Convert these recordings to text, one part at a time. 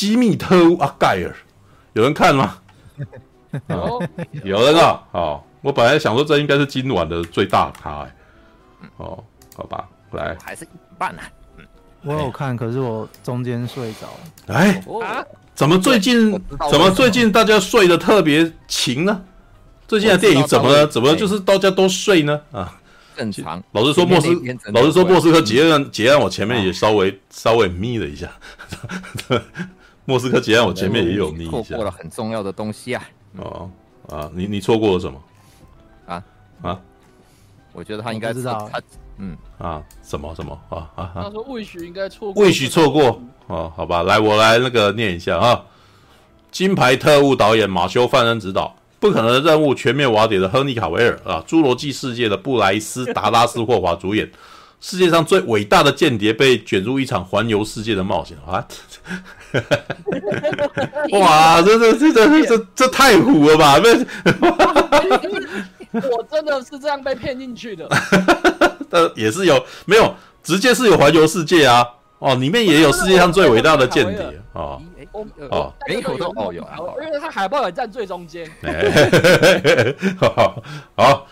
机密特务阿盖尔，有人看吗？哦，有人啊！哦，我本来想说这应该是今晚的最大咖哎。哦，好吧，来，还是一半呢。我有看，可是我中间睡着了。哎，怎么最近怎么最近大家睡得特别勤呢？最近的电影怎么了？怎么就是大家都睡呢？啊，正常。老实说，莫斯老实说，莫斯科结案结案，我前面也稍微稍微眯了一下。莫斯科结案，我前面也有眯一下。错过了很重要的东西啊！哦啊，你你错过了什么？啊啊！我觉得他应该知道他嗯啊什么什么啊啊！他说魏许应该错过，魏许错过哦，好吧，来我来那个念一下啊，金牌特务导演马修范恩执导，不可能的任务全面瓦解的亨利卡维尔啊，侏罗纪世界的布莱斯达拉斯霍华主演。世界上最伟大的间谍被卷入一场环游世界的冒险啊！哇，这这这这这这太虎了吧！我真的是这样被骗进去的。但，也是有没有直接是有环游世界啊？哦，里面也有世界上最伟大的间谍哦哦，每口都哦有，因为他海报也站最中间。好，好，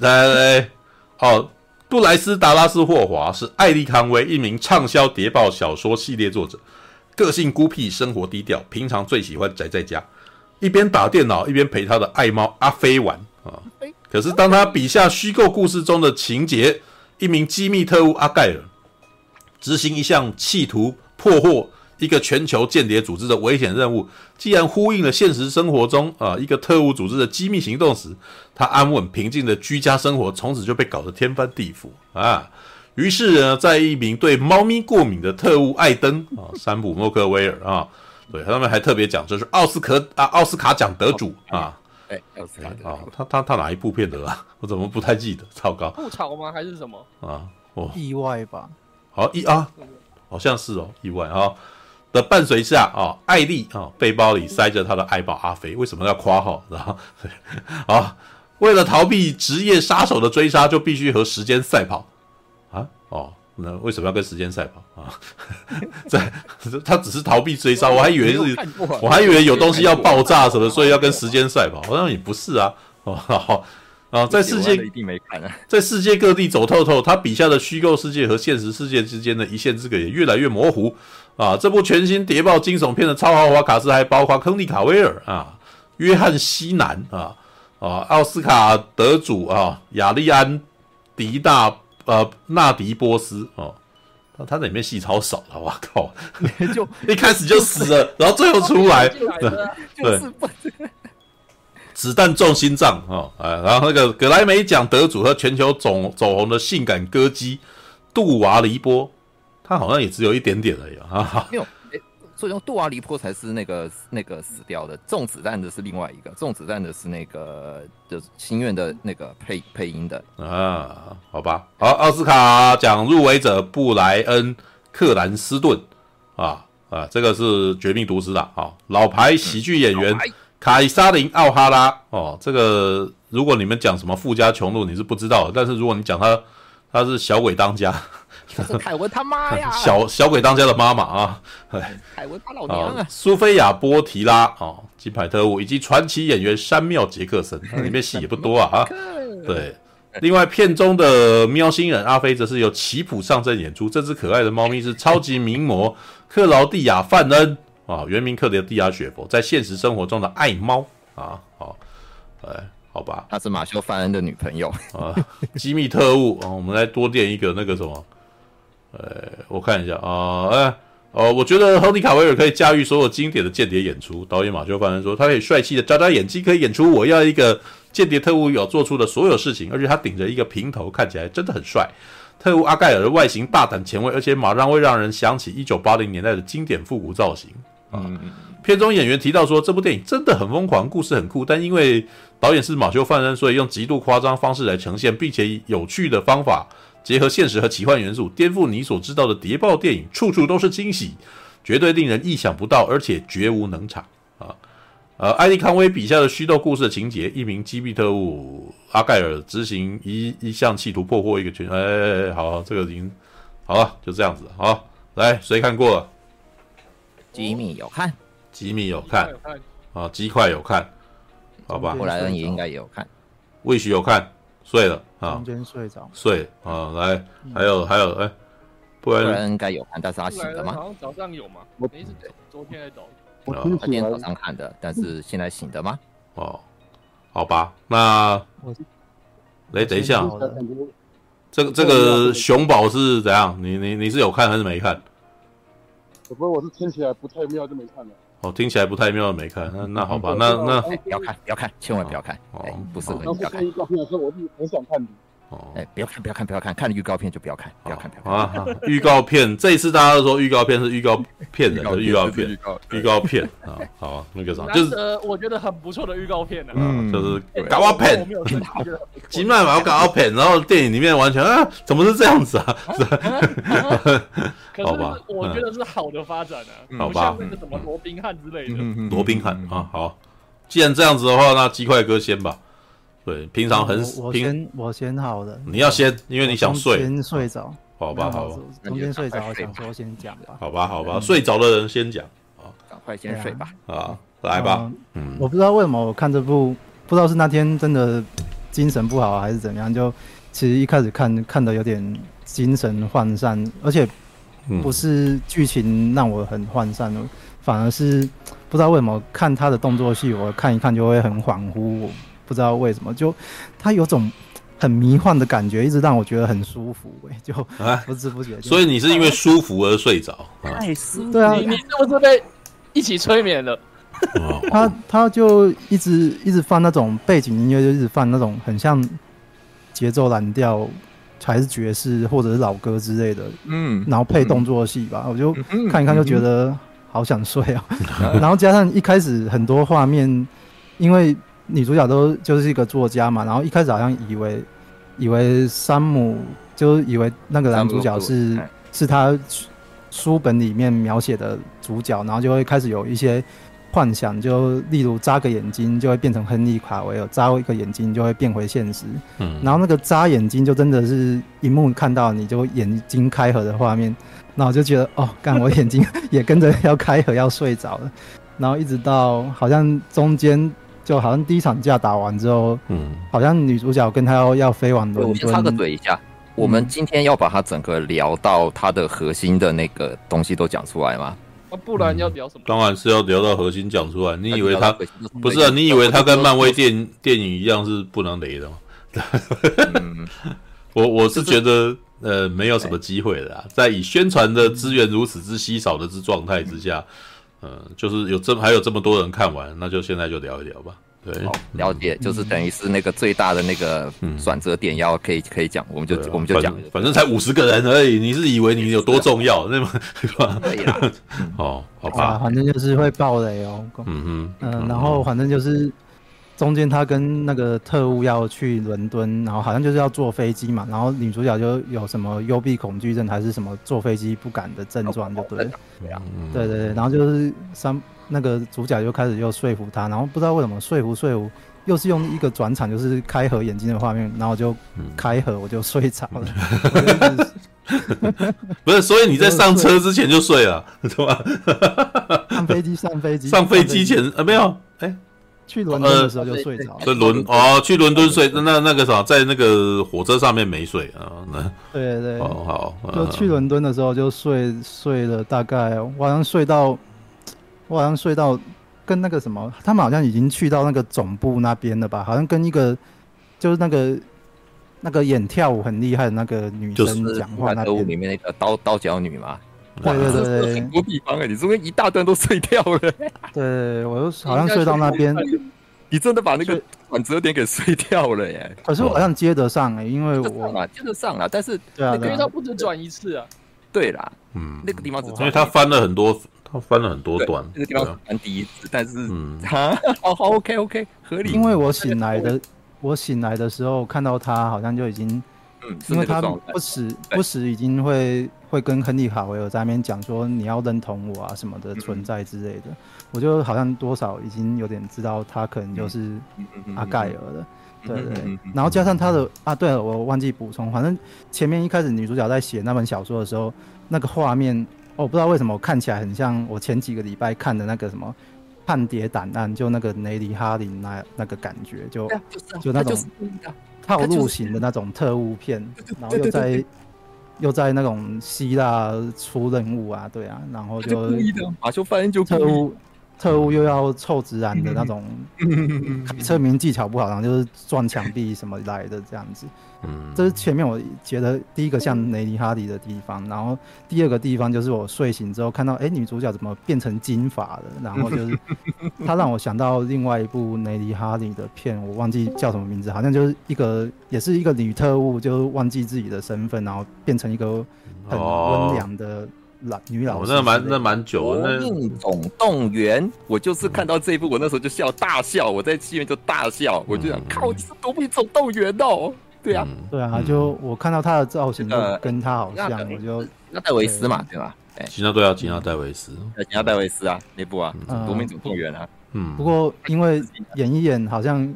来来，好。布莱斯·达拉斯·霍华是艾利·康威，一名畅销谍报小说系列作者，个性孤僻，生活低调，平常最喜欢宅在家，一边打电脑一边陪他的爱猫阿飞玩啊。可是当他笔下虚构故事中的情节，一名机密特务阿盖尔执行一项企图破获。一个全球间谍组织的危险任务，既然呼应了现实生活中啊一个特务组织的机密行动时，他安稳平静的居家生活从此就被搞得天翻地覆啊！于是呢，在一名对猫咪过敏的特务艾登啊，山姆莫克威尔啊，对他们还特别讲这是奥斯卡啊奥斯卡奖得主啊，哎，奥斯卡啊，他他他哪一部片得啊？我怎么不太记得？糟糕，吐槽吗？还是什么啊？哦，意外吧？好意啊，好像是哦，意外啊。的伴随下啊，艾丽啊，背包里塞着他的爱宝阿飞。为什么要夸号？然 后啊，为了逃避职业杀手的追杀，就必须和时间赛跑啊！哦，那为什么要跟时间赛跑啊？在他只是逃避追杀，我还以为是，我还以为有东西要爆炸什么，所以要跟时间赛跑。好像也不是啊。哦，好啊，在世界一定没看啊，在世界各地走透透，他笔下的虚构世界和现实世界之间的一线之隔也越来越模糊。啊，这部全新谍报惊悚片的超豪华卡司还包括亨利·卡维尔啊、约翰·西南啊、啊奥斯卡得主啊亚利安·迪大呃纳迪波斯哦，他他里面戏超少了，我靠，就 一开始就死了，然后最后出来，对，子弹中心脏啊，哎，然后那个格莱美奖得主和全球走走红的性感歌姬杜娃黎波。他好像也只有一点点而已啊！没有，哎，所以说杜瓦黎坡才是那个那个死掉的，中子弹的是另外一个，中子弹的是那个就是心愿的那个配配音的。啊，好吧，好，奥斯卡奖入围者布莱恩克兰斯顿。啊啊，这个是绝命毒师的啊，老牌喜剧演员凯撒琳奥哈拉。哦，这个如果你们讲什么富家穷路你是不知道的，但是如果你讲他他是小鬼当家。凯文他妈呀！小小鬼当家的妈妈啊，凯文他老娘啊！苏菲亚波提拉啊，金牌特务以及传奇演员山缪杰克森，那里面戏也不多啊啊。对，另外片中的喵星人阿飞则是由奇普上阵演出。这只可爱的猫咪是超级名模克劳蒂亚范恩啊，原名克劳蒂亚雪佛，在现实生活中的爱猫啊。好，哎，好吧，她是马修范恩的女朋友啊。机密特务啊，我们来多练一个那个什么。呃，我看一下啊，哎、哦，我觉得亨利卡维尔可以驾驭所有经典的间谍演出。导演马修·范恩说，他可以帅气的眨眨眼睛，可以演出我要一个间谍特务要做出的所有事情，而且他顶着一个平头，看起来真的很帅。特务阿盖尔的外形大胆前卫，而且马上会让人想起一九八零年代的经典复古造型啊。片中演员提到说，这部电影真的很疯狂，故事很酷，但因为导演是马修·范恩，所以用极度夸张方式来呈现，并且以有趣的方法。结合现实和奇幻元素，颠覆你所知道的谍报电影，处处都是惊喜，绝对令人意想不到，而且绝无能场啊！呃，艾利康威笔下的虚构故事的情节，一名机密特务阿盖尔执行一一项企图破获一个群，哎，好，这个已经好了，就这样子，好，来，谁看过了？吉米有看，吉米有看有看，啊，鸡块有看，好吧，布莱恩也应该也有看。魏许有看，睡了啊中，间睡着。睡啊，来，还有还有，哎，不然应该有看，但是他醒了吗？好像早上有嘛？我没是昨天在走。我啊他今天早上看的，但是现在醒的吗？哦，好吧，那我来等一下这个这个熊宝是怎样？你你你是有看还是没看？不过我是听起来不太妙，就没看了。哦，听起来不太妙，没看。那那好吧，那那哎，不要看，不要看，千万不要看，哦哎，不适合当你，不要看我是很想看的。哦。哎，不要看，不要看，不要看，看了预告片就不要看，不要看，不要看。啊，预告片，这一次大家都说预告片是预告骗人的 预告片，预告片。啊，好，那个啥，就是我觉得很不错的预告片呢。嗯。就是对搞我我片没，有看，我觉得很不错。金麦嘛，我搞到骗，然后电影里面完全啊，怎么是这样子啊？可好吧是我觉得是好的发展啊，好吧。不像那个什么罗宾汉之类的。罗宾汉啊，好，既然这样子的话，那鸡块哥先吧。对，平常很我我，先我先好了，你要先，因为你想睡，先睡着。好吧，好吧，中间睡着，我想说先讲吧。好吧，好吧，睡着的人先讲。赶快先睡吧。啊，来吧，嗯嗯，我不知道为什么我看这部，不知道是那天真的精神不好还是怎么样，就其实一开始看看的有点精神涣散，而且嗯。不是剧情让我很涣散，反而是不知道为什么看他的动作戏，我看一看就会很恍惚，我不知道为什么，就他有种很迷幻的感觉，一直让我觉得很舒服、欸，就啊，不知不觉就。所以你是因为舒服而睡着啊？太舒对啊你，你是不是被一起催眠了？哦他他就一直一直放那种背景音乐，就一直放那种很像节奏蓝调，还是爵士或者是老歌之类的，嗯，然后配动作戏吧，我就看一看就觉得得好想睡啊。然后加上一开始很多画面，因为女主角都就是一个作家嘛，然后一开始好像以为以为山姆就以为那个男主角是哎。是他书本里面描写的主角，然后就会开始有一些幻想，就例如扎个眼睛就会变成亨利卡维尔，扎一个眼睛就会变回现实。嗯，然后那个扎眼睛就真的是荧幕看到你就眼睛开合的画面，然后我就觉得哦，干我眼睛也跟着要开合要睡着了，然后一直到好像中间就好像第一场架打完之后，嗯，好像女主角跟他要要飞往伦敦我先插个敦，嘴一下，我们今天要把它整个聊到它的核心的那个东西都讲出来吗？啊，不然要聊什么？当然是要聊到核心讲出来。你以为他不是啊？你以为他跟漫威电电影一样是不能雷的吗？嗯 我我是觉得呃没有什么机会的啊，在以宣传的资源如此之稀少的之状态之下，嗯、就是有这还有这么多人看完，那就现在就聊一聊吧。对，好，了解，就是等于是那个最大的那个转折点要可以可以讲，我们就我们就讲反，正才五十个人而已，你是以为你有多重要？那么对吧？可以啦。哦，好啊，吧，反正就是会爆雷哦。嗯嗯，嗯、然后反正就是中间他跟那个特务要去伦敦，然后好像就是要坐飞机嘛，然后女主角就有什么幽闭恐惧症还是什么坐飞机不敢的症状，就对了。对对然后就是三那个主角就开始又说服他，然后不知道为什么说服说服，又是用一个转场，就是开合眼睛的画面，然后就嗯开合，我就睡着了。不是，所以你在上车之前就睡了，对吧？上飞机，上飞机，上飞机前呃没有，哎，去伦敦的时候就睡着了。在伦哦去伦敦睡，那那个啥，在那个火车上面没睡啊，那对对对，哦好，就去伦敦的时候就睡睡了大概，我好像睡到，我好像睡到跟那个什么，他们好像已经去到那个总部那边了吧？好像跟一个就是那个那个演跳舞很厉害的那个女生讲话那特务边。里面那个刀刀脚女嘛，对对对对。很多地方哎，你中间一大段都碎掉了，对，我就好像睡到那边，你真的把那个睡转折点给碎掉了耶。可是我好像接得上哎、因为我接得上啊，接得上啊，但是对啊因为他，不止转一次啊，对啦，嗯，那个地方只因为他翻了很多，他翻了很多段，那个地方翻第一次，但是嗯。啊，好好 OK OK 合理，因为我醒来的我醒来的时候看到他好像就已经。嗯，是因为他不时不时已经会会跟亨利卡维尔在那边讲说你要认同我啊什么的存在之类的，我就好像多少已经有点知道他可能就是阿盖尔了，对对对，然后加上他的啊，对了，我忘记补充，反正前面一开始女主角在写那本小说的时候，那个画面我不知道为什么我看起来很像我前几个礼拜看的那个什么《叛谍档案》，就那个雷迪哈林那那个感觉，就啊，就是啊就那种套路型的那种特务片，然后又在又在那种希腊出任务啊，对啊，然后他就马修·就特务特务又要臭直男的那种，开车名技巧不好，然后就是撞墙壁什么来的这样子。嗯，这是前面我觉得第一个像雷尼哈迪的地方，然后第二个地方就是我睡醒之后看到，哎，女主角怎么变成金发了？然后就是 她让我想到另外一部雷尼哈迪的片，我忘记叫什么名字，好像就是一个也是一个女特务，就忘记自己的身份，然后变成一个很温良的老女老师蛮那蛮久《的，那夺命总动员》，我就是看到这一部，我那时候就笑大笑，我在戏院就大笑，我就想，嗯靠，这是《夺命总动员》哦，对啊，嗯。对啊，嗯。就我看到他的造型就呃跟他好像，那我就那戴维斯嘛，对。吧？哎，吉娜对啊，吉娜戴维斯，吉娜戴维斯啊，那部啊，嗯《夺命总动员》啊，嗯，不过因为演一演，好像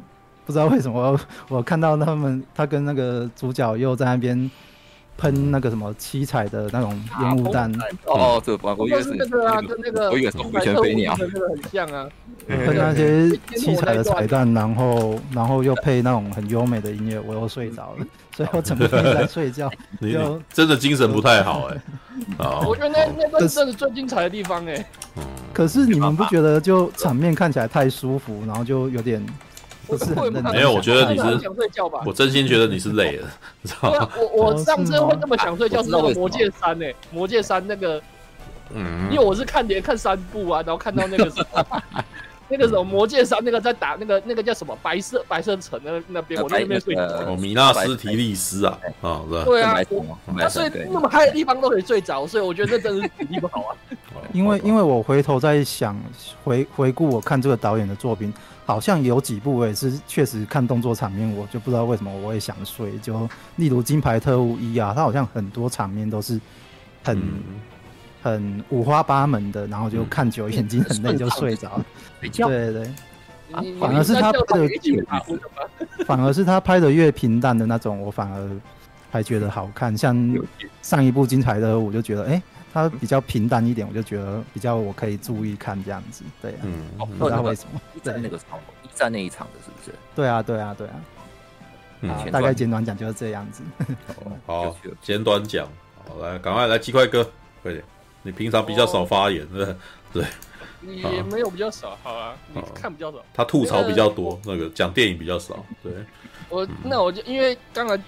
不知道为什么我，我看到他们他跟那个主角又在那边喷那个什么七彩的那种烟雾弹，哦，这个我以为就是那个啊，跟那个我以为是回旋飞鸟。很像啊。喷那些七彩的彩蛋，然后然后又配那种很优美的音乐，我又睡着了，所以我整个天在睡觉。你真的精神不太好哎，啊 我，觉得那那段真的是最精彩的地方哎。嗯可是你们不觉得就场面看起来太舒服，然后就有点不是很认真？没有我觉得你是想睡觉吧？我真心觉得你是累了，你知道吗？我我上次会这么想睡觉是那个《魔戒三》诶，《魔戒三》那个，嗯因为我是看连看三部啊，然后看到那个什么。那个什么《魔戒三》那个在打那个那个叫什么白色白色城那那边，我在那边睡觉。哦，米纳斯提利斯啊，啊？对啊他睡那么嗨的地方都可以睡着，所以我觉得这真的是体力不好啊。因为因为我回头在想回回顾我看这个导演的作品，好像有几部我也是确实看动作场面，我就不知道为什么我会想睡。就例如《金牌特务一》啊，它好像很多场面都是很、嗯很五花八门的，然后就看久眼睛很累就睡着对对反而是他拍的 反而是他拍的越平淡的那种，我反而还觉得好看。像上一部《金牌特务》，我就觉得哎、欸，他比较平淡一点，我就觉得比较我可以注意看这样子。对啊，嗯，不知道为什么。一战那个场，一战那一场的是不是？对啊，对啊，对啊。嗯啊，大概简短讲就是这样子。好简短讲，好来，赶快来，鸡块哥，快点，你平常比较少发言，对不对？也没有比较少，好啊，你看比较少。他吐槽比较多，那个讲电影比较少，对，我那我就因为刚才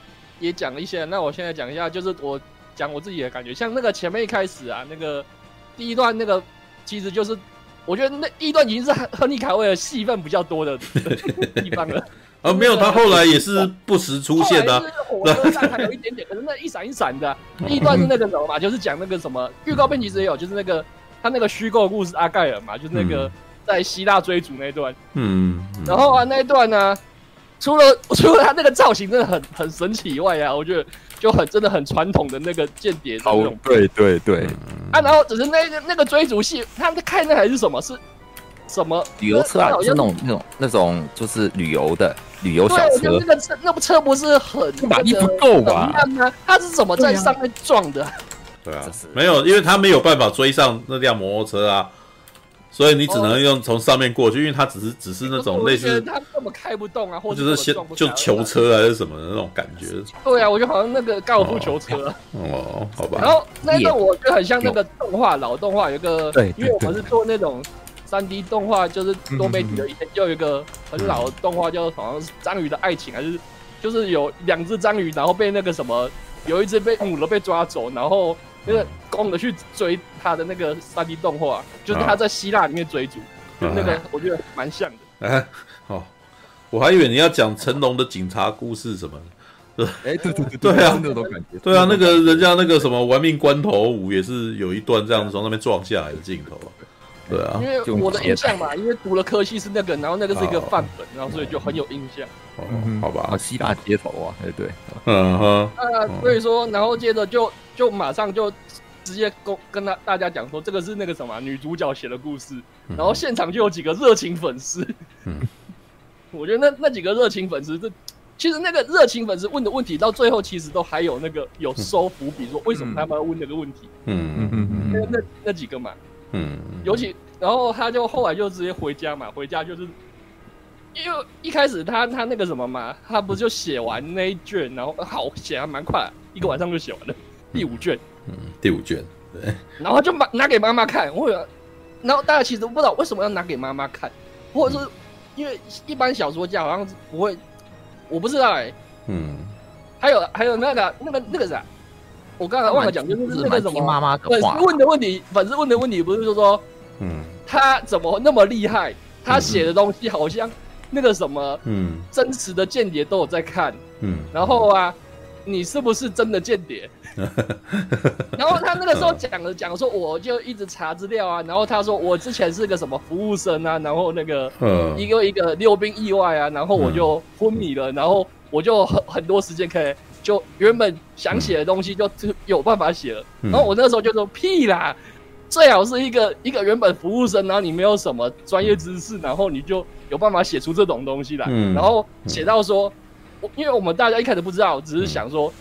也讲了一些，那我现在讲一下，就是我讲我自己的感觉，像那个前面一开始啊，那个第一段那个其实就是，我觉得那第一段已经是亨亨利卡维尔戏份比较多的的 地方了。啊，没有，他后来也是不时出现的火车站还有一点点，可是那一闪一闪的啊、第一段是那个什么嘛，就是讲那个什么预告片其实也有，就是那个他那个虚构故事阿盖尔嘛，就是那个嗯在希腊追逐那一段。嗯，嗯然后啊，那一段呢，除了除了他那个造型真的很很神奇以外啊，我觉得就很真的很传统的那个间谍的那种。对对对，啊，然后只是那个那个追逐戏，他们开那还是什么？是什么旅游车啊，是那种那种那种就是旅游的旅游小车那，个车那部车不是很马力不够吧？他是怎么在上面撞的？对啊，没有，因为他没有办法追上那辆摩托车啊，所以你只能用从上面过去，因为它只是只是那种类我觉似得，他根本开不动啊，或者就是先就球。车还是什么的那种感觉，对啊，我觉得好像那个高尔夫球车。哦，好吧，然后那个我觉得很像那个动画老动画，有一个对因为我们是做那种三 D 动画，就是多媒体的，以前就有一个很老的动画，叫好像是章鱼的爱情，还是就是有两只章鱼，然后被那个什么，有一只被母的被抓走，然后那个公的去追他的那个三 D 动画，就是他在希腊里面追逐，就那个我觉得蛮像的。哎，哦，我还以为你要讲成龙的警察故事什么的。哎，对对对对啊那种感觉，对啊，那个人家那个什么玩命关头五也是有一段这样子从那边撞下来的镜头。对啊因，为我的印象嘛，因为读了科系是那个，然后那个是一个范本，然后所以就很有印象。哦好吧。啊，，希腊街头啊，哎对，嗯哼，那所以说，然后接着就就马上就直接跟跟大大家讲说，这个是那个什么女主角写的故事，然后现场就有几个热情粉丝，嗯。我觉得那那几个热情粉丝，这其实那个热情粉丝问的问题到最后其实都还有那个有收伏笔，说为什么他们要问那个问题，嗯。嗯嗯那嗯那那几个嘛，嗯，尤其然后他就后来就直接回家嘛，回家就是因为一开始他他那个什么嘛，他不就写完那一卷，然后好写还蛮快，一个晚上就写完了第五卷，嗯，第五卷，对，然后就把拿给妈妈看，我有，然后大家其实不知道为什么要拿给妈妈看，或者是因为一般小说家好像是不会，我不知道哎、嗯。还有还有那个那个那个啥，我刚才忘了讲，就是那个什么听妈妈粉丝，问的问题，粉丝问的问题不是就说嗯。他怎么那么厉害？他写的东西好像那个什么嗯。真实的间谍都有在看，嗯，然后啊，你是不是真的间谍？然后他那个时候讲了讲说，我就一直查资料啊，然后他说我之前是个什么服务生啊，然后那个呃一个一个溜冰意外啊，然后我就昏迷了，然后我就很很多时间可以，就原本想写的东西就就有办法写了。嗯然后我那时候就说屁啦，最好是一个一个原本服务生，然后你没有什么专业知识，然后你就有办法写出这种东西来。嗯然后写到说，我因为我们大家一开始不知道，只是想说。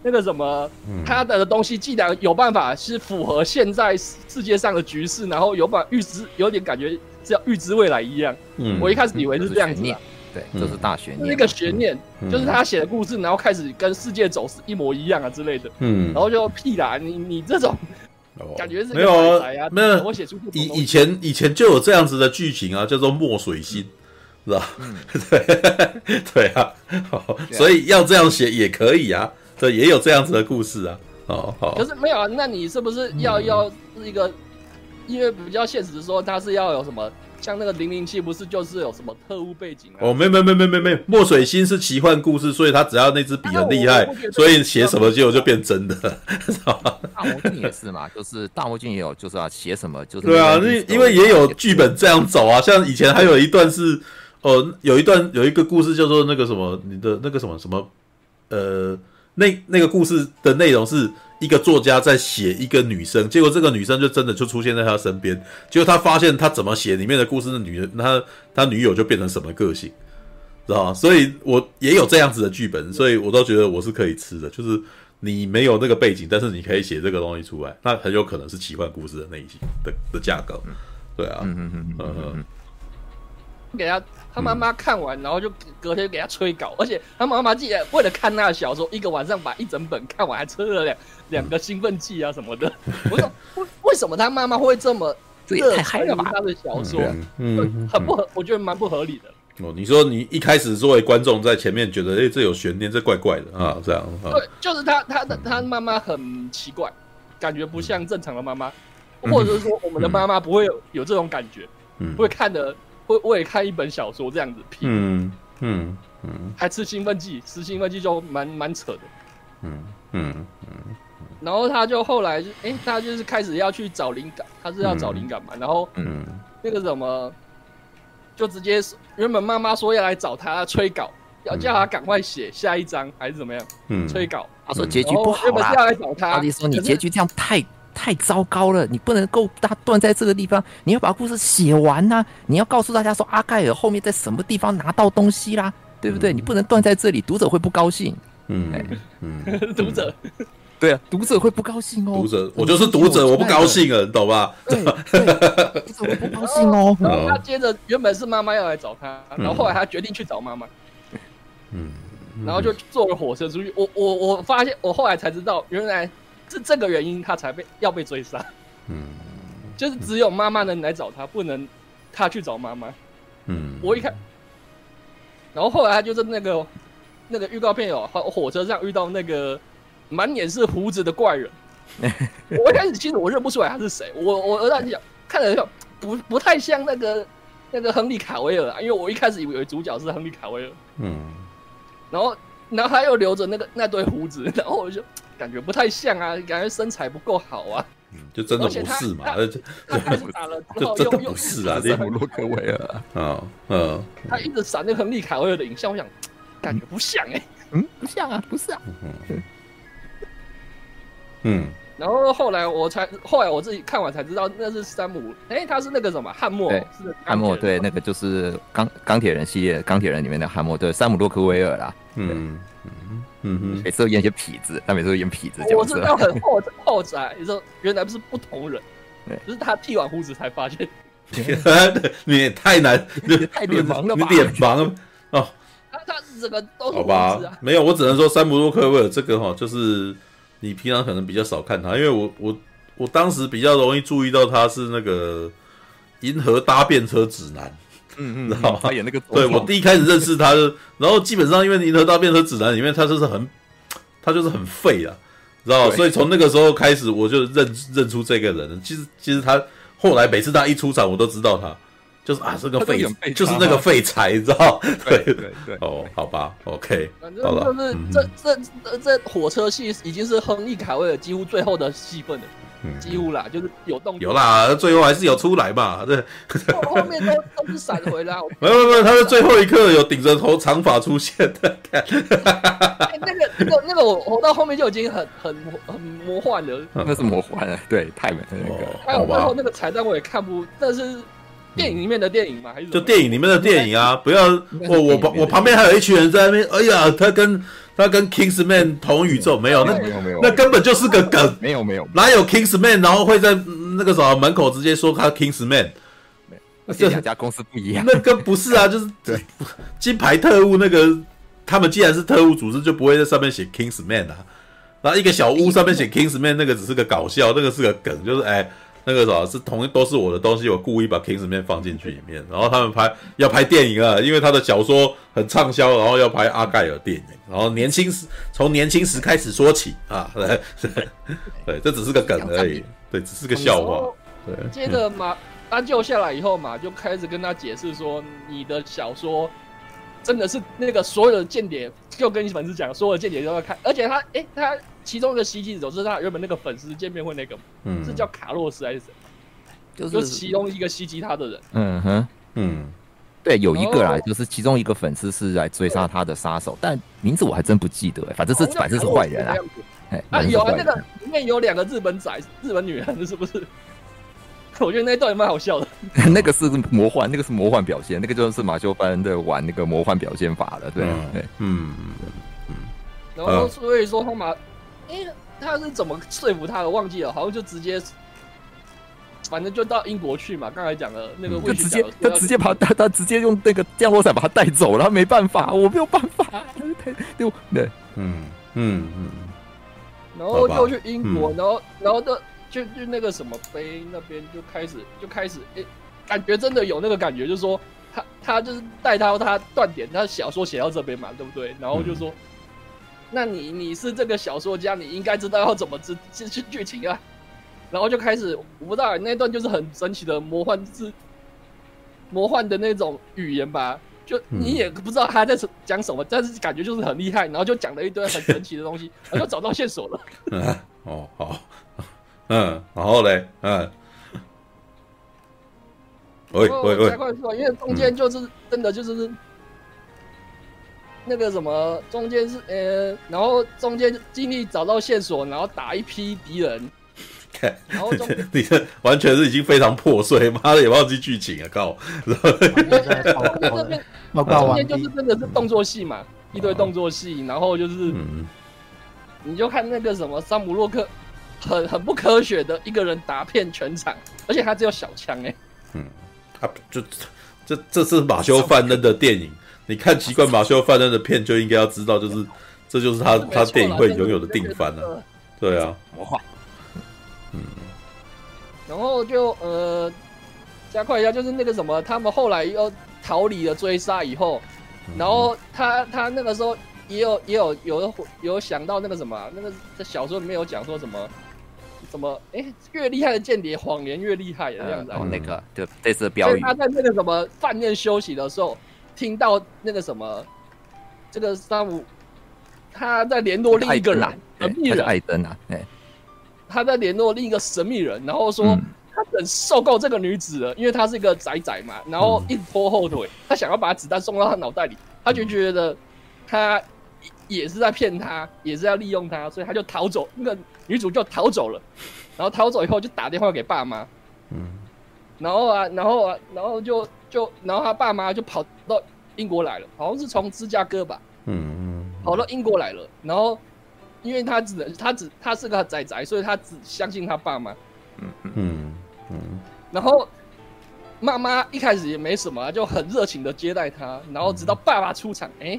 那个什么，嗯他的东西既然有办法是符合现在世界上的局势，然后有办法预知，有点感觉是要预知未来一样。嗯我一开始以为是这样子对，嗯。这是大悬念。那个悬念嗯。就是他写的故事，然后开始跟世界走势一模一样啊之类的，嗯，然后就屁啦，你你这种哦。感觉是没有啊没有。我写出以以前以前就有这样子的剧情啊，叫做墨水心，是吧？嗯。对对啊，好所以要这样写也可以啊，对，也有这样子的故事啊。哦，好可，是没有啊，那你是不是要要是一个，因为比较现实说，他是要有什么，像那个零零七不是就是有什么特务背景啊？哦，没没没没没没，墨水星是奇幻故事，所以他只要那支笔很厉害所以写什么结果就变真的，知道吗？大魔镜也是嘛，就是大魔镜也有，就是啊写什么，就是对啊，那那因为也有剧本这样走啊，像以前还有一段是，哦，有一段有一个故事叫做那个什么，你的那个什么什么，呃，那那个故事的内容是一个作家在写一个女生，结果这个女生就真的就出现在他身边，结果他发现他怎么写里面的故事的女人，他他女友就变成什么个性，知道吗？所以我也有这样子的剧本，所以我都觉得我是可以吃的，就是。你没有那个背景，但是你可以写这个东西出来，那很有可能是奇幻故事的类型的的架构，对啊，嗯嗯嗯嗯嗯嗯嗯，给他他妈妈看完，然后就隔天给他催稿，而且他妈妈竟然为了看那个小说，一个晚上把一整本看完，还吃了两两个兴奋剂啊什么的。我说为为什么他妈妈会这么热太他的小说？嗯很不合，我觉得蛮不合理的。哦，你说你一开始作为观众在前面觉得，哎、这有悬念，这怪怪的啊，这样啊，对，就是他他的他妈妈很奇怪，感觉不像正常的妈妈，嗯。或者是说我们的妈妈不会有有这种感觉，嗯。会看的会为看一本小说这样子，拼。嗯嗯嗯。还吃兴奋剂，吃兴奋剂就蛮蛮扯的。嗯嗯嗯。然后他就后来就哎、他就是开始要去找灵感，他是要找灵感嘛，然后嗯。那个什么，就直接原本妈妈说要来找他催稿，要叫他赶快写下一章还是怎么样嗯，催稿，他说结局不好是，要来找他，阿迪说你结局这样太太糟糕了，你不能够他断在这个地方，你要把故事写完呐、你要告诉大家说阿盖尔后面在什么地方拿到东西啦，对不对？你不能断在这里，读者会不高兴。嗯嗯，读者对啊，读者会不高兴哦。读者，我就是读者，我不高兴了，你懂吧？对对，读者会不高兴哦。然后他接着原本是妈妈要来找他，然后后来他决定去找妈妈，嗯，然后就坐了火车出去。我我我发现，我后来才知道，原来是这个原因他才被要被追杀，嗯。就是只有妈妈能来找他，不能他去找妈妈。嗯，我一看，然后后来他就是那个那个预告片有火火车上遇到那个满脸是胡子的怪人，我一开始其实我认不出来他是谁，我我我在想看了就不不太像那个那个亨利卡维尔啊，因为我一开始以为主角是亨利卡维尔，嗯。然后然后他又留着那个那堆胡子，然后我就感觉不太像啊，感觉身材不够好啊，嗯，就真的不是嘛？而且他开始打了之后就真的又又不是啊，山姆洛克维尔，啊嗯他一直闪那个亨利卡维尔的影像，我想感觉不像哎、嗯，不像啊，不是啊。嗯然后后来我才，后来我自己看完才知道那是山姆，哎，他是那个什么汉默，汉默对，那个就是钢钢铁人系列，钢铁人里面的汉默，对，山姆洛克维尔啦。嗯嗯嗯哼，每次都演些痞子，他每次都演痞子角色。我是到很后后宅，你说原来不是不同人，对。就是他剃完胡子才发现，你也太难，你太脸盲了吧？你脸盲哦。他他整个都是好胡子啊，，吧没有，我只能说山姆洛克威尔这个哈，就是你平常可能比较少看他，因为我我我当时比较容易注意到他是那个银河搭便车指南，嗯知道吗？他演那个对我第一开始认识他就，然后基本上因为银河大变车指南里面他就是很他就是很废啊，知道吗？所以从那个时候开始我就认认出这个人了。其实其实他后来每次他一出场，我都知道他就是啊是个废他就是那个废柴，你知道？对对。对，哦，好吧，OK，反正好了。就是嗯。这这这这火车戏已经是亨利卡维尔几乎最后的戏份了，嗯几乎啦，就是有动有，啦，最后还是有出来嘛。对，后后面都都是闪回啦。没有没有，他是最后一刻有顶着头长发出现的。那个那个那个我我到后面就已经很很很魔幻了，那是魔幻了，对，太美了那个。还有最后那个彩蛋我也看不，那是电影里面的电影吗？还是就电影里面的电影啊，不要我我旁我旁边还有一群人在那边，哎呀，他跟他跟 Kingsman 同宇宙没有？那没有没有那根本就是个梗，没有没有，哪有 Kingsman 然后会在嗯那个什么门口直接说他 Kingsman？而且两家公司不一样。那跟不是啊，就是对金牌特务那个，他们既然是特务组织，就不会在上面写 Kingsman 啊。然后一个小屋上面写 Kingsman，那个只是个搞笑，那个是个梗，就是哎，那个什么是同都是我的东西，我故意把 Kingsman 放进去里面。然后他们拍要拍电影啊，因为他的小说很畅销，然后要拍阿盖尔电影，然后年轻时从年轻时开始说起啊，对对，这只是个梗而已，对，只是个笑话，对。接着嘛，他救下来以后嘛，就开始跟他解释说，你的小说真的是那个所有的间谍，就跟你粉丝讲，所有的间谍都要看。而且他，诶，他其中一个袭击者是他原本那个粉丝见面会那个，嗯是叫卡洛斯还是谁？就就是其中一个袭击他的人。嗯哼，嗯对，有一个啦哦，就是其中一个粉丝是来追杀他的杀手，但名字我还真不记得，反正是反正是坏人啊。哎，有啊，那个里面有两个日本仔、日本女人，是不是？我觉得那一段也蛮好笑的。那个是魔幻，那个是魔幻表现，那个就是马修班的玩那个魔幻表现法了，对对。嗯然后所以说他嘛，哎、他是怎么说服他的？忘记了，好像就直接，反正就到英国去嘛。刚才讲的那个就魏直接他直接把他他直接用那个降落伞把他带走了，他没办法，我没有办法，对对，嗯嗯嗯然后就去英国，嗯然后然后的就就那个什么碑那边就开始就开始，哎、感觉真的有那个感觉，就是说他他就是带他他断点，他小说写到这边嘛，对不对？然后就说，那你你是这个小说家，你应该知道要怎么知剧情啊。然后就开始，我不知道那段就是很神奇的魔幻之，魔幻的那种语言吧。就你也不知道他在讲什么，但是感觉就是很厉害，然后就讲了一堆很神奇的东西，然后就找到线索了。嗯，哦好，嗯，然后嘞，嗯，喂喂喂加，快说，因为中间就是真的就是那个什么，中间是呃，然后中间尽力找到线索，然后打一批敌人，然后中 你这完全是已经非常破碎，妈的也忘记剧情啊，靠！中间就是。真的是动作戏嘛，一堆动作戏，然后就是嗯你就看那个什么山姆洛克很很不科学的一个人打遍全场，而且他只有小枪哎、啊，就这这是马修·范恩的电影，你看习惯马修·范恩的片就应该要知道，就是这就是他他电影会拥有的定番啊，了。对啊，魔幻，然后就呃加快一下，就是那个什么，他们后来又逃离了追杀以后，然后他他那个时候也有也有有有想到那个什么，那个在小说里面有讲说什么什么，哎，越厉害的间谍谎言越厉害的这样子啊然后。那个就这次的标语，所以他在那个什么饭店休息的时候，听到那个什么，这个山姆他在联络另一个人啊，神秘人，艾登啊，哎，他在联络另一个神秘人，然后说。嗯他很受够这个女子了，因为她是一个仔仔嘛，然后一直拖后腿，他想要把子弹送到他脑袋里，他就觉得他也是在骗他，也是要利用他，所以他就逃走。那个女主就逃走了，然后逃走以后就打电话给爸妈，嗯。然后啊，然后啊，然后就就然后他爸妈就跑到英国来了，好像是从芝加哥吧，嗯嗯跑到英国来了，然后因为他只能他只他是个宅宅，所以他只相信他爸妈。嗯嗯。嗯，然后妈妈一开始也没什么，就很热情的接待他，然后直到爸爸出场，哎，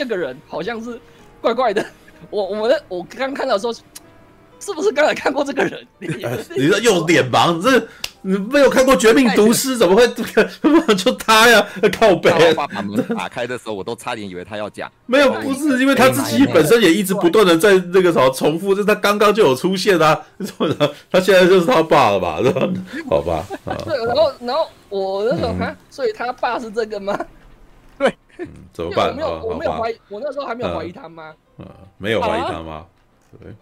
这个人好像是怪怪的。我我们我刚看到的时候，是不是刚才看过这个人？你说又脸盲，这你没有看过《绝命毒师》，怎么会就他呀？靠北！爸爸门打开的时候，我都差点以为他要讲。没有，不是，因为他自己本身也一直不断的在那个什么重复，就是他刚刚就有出现啊，他现在就是他爸了吧？好吧。对，然后然后我那时候看，所以他爸是这个吗？对，怎么办？我没有，我没有怀疑，我那时候还没有怀疑他妈。嗯，没有怀疑他妈。对。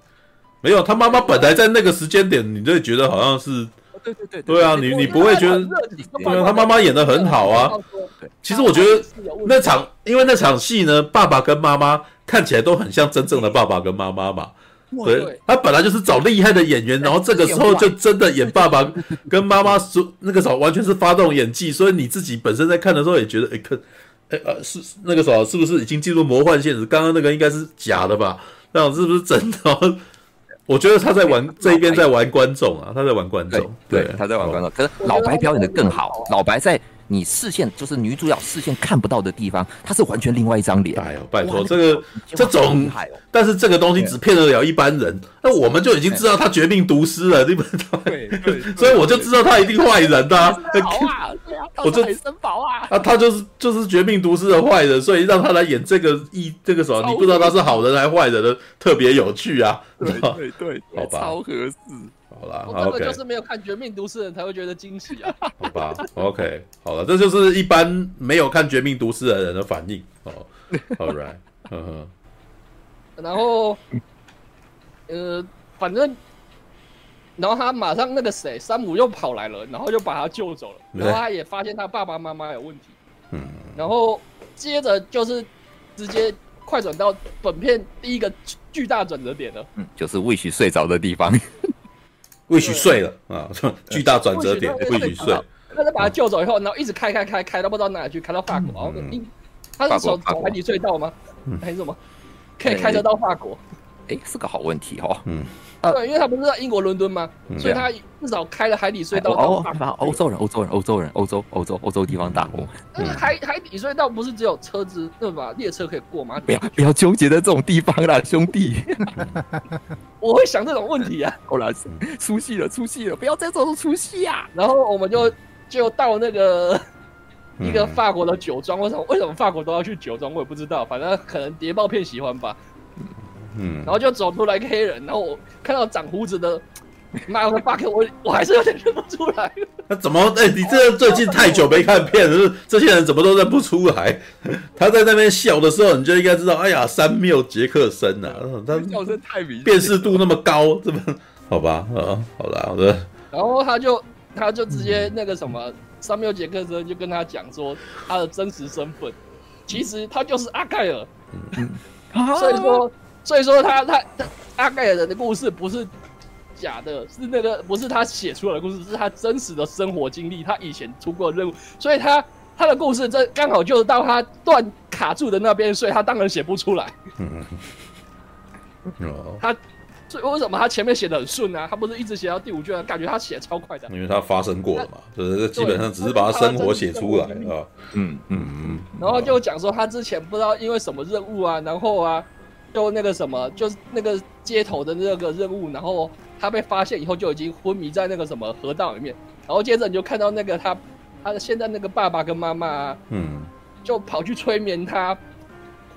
没有，他妈妈本来在那个时间点，你就会觉得好像是，对对对，对啊，你你不会觉得，因为他妈妈演的很好啊。其实我觉得那场，因为那场戏呢，爸爸跟妈妈看起来都很像真正的爸爸跟妈妈嘛。对，他本来就是找厉害的演员，然后这个时候就真的演爸爸 跟妈妈，说那个时候完全是发动演技，所以你自己本身在看的时候也觉得，哎，可，哎呃，是那个时候是不是已经进入魔幻现实？刚刚那个应该是假的吧？那是不是真的？我觉得他在玩这一边在玩观众啊，他在玩观众，对，他在玩观众。可是老白表演的更好，老白在你视线就是女主角视线看不到的地方，他是完全另外一张脸。哎呦，拜托，这个这种，但是这个东西只骗得了一般人。那我们就已经知道他绝命毒师了，对不对？对，所以我就知道他一定坏人呐。我就神宝啊！啊，他就是就是绝命毒师的坏人，所以让他来演这个一这个什么，你不知道他是好人还是坏人的，特别有趣啊！对对对，好吧，超合适。好了，我根本就是没有看《绝命毒师》的人才会觉得惊喜啊。好吧，OK，好了，这就是一般没有看《绝命毒师》的人的反应哦。All right。然后，呃，反正。然后他马上那个谁，山姆又跑来了，然后就把他救走了。然后他也发现他爸爸妈妈有问题。嗯。然后接着就是直接快转到本片第一个巨大转折点了。嗯，就是魏许睡着的地方。魏许睡了啊！巨大转折点，魏许睡。他就把他救走以后，然后一直开开开开到不知道哪里去，开到法国。然后，他是走走海底隧道吗？还是什么？可以开车到法国？哎，是个好问题哦。嗯。对，因为他不是在英国伦敦吗？所以他至少开了海底隧道。欧洲人，欧洲人，欧洲人，欧洲，欧洲，欧洲地方大国。那海海底隧道不是只有车子对吧？列车可以过吗？不要不要纠结在这种地方啦，兄弟。我会想这种问题啊。后来出戏了，出戏了，不要再做出戏啊。然后我们就 就到那个一个法国的酒庄。为什么为什么法国都要去酒庄？我也不知道，反正可能谍报片喜欢吧。嗯，然后就走出来一个黑人，然后我看到长胡子的，妈的巴克，我我还是有点认不出来。那怎么？哎、欸，你这最近太久没看片了，这些人怎么都认不出来？他在那边笑的时候，你就应该知道，哎呀，三缪杰克森呐、啊，他笑声太明显，辨识度那么高，这么好吧？啊，好了，好的。然后他就他就直接那个什么，三缪杰克森就跟他讲说他的真实身份，其实他就是阿盖尔，嗯所以说。所以说他他他阿盖尔人的故事不是假的，是那个不是他写出来的故事，是他真实的生活经历。他以前出过任务，所以他他的故事这刚好就是到他断卡住的那边，所以他当然写不出来。他所以为什么他前面写的很顺啊？他不是一直写到第五卷，感觉他写超快的。因为他发生过了嘛，就是基本上只是把他生活写出来啊。嗯嗯嗯。然后就讲说他之前不知道因为什么任务啊，然后啊。就那个什么，就是那个街头的那个任务，然后他被发现以后就已经昏迷在那个什么河道里面，然后接着你就看到那个他，他的现在那个爸爸跟妈妈、啊，嗯，就跑去催眠他，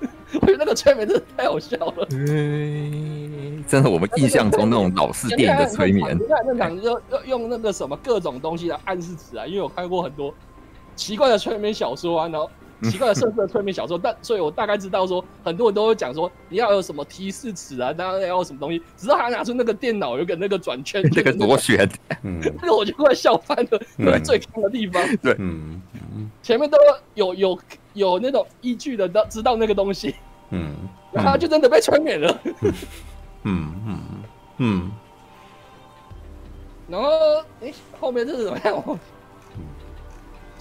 我觉得那个催眠真的太好笑了，嗯，真的我们印象中那种老式电影的催眠，你看那场就用用那个什么各种东西来暗示词啊，因为我看过很多奇怪的催眠小说啊，然后。奇怪的设置的催眠小说，但所以我大概知道说，很多人都会讲说，你要有什么提示词啊，当然要有什么东西。直到他拿出那个电脑，有个那个转圈，那个螺旋，嗯，那个我就快笑翻了，那是最坑的地方。对，嗯，前面都有有有那种依据的，都知道那个东西，嗯，然后他就真的被催眠了，嗯嗯嗯，然后哎，后面这是怎么样？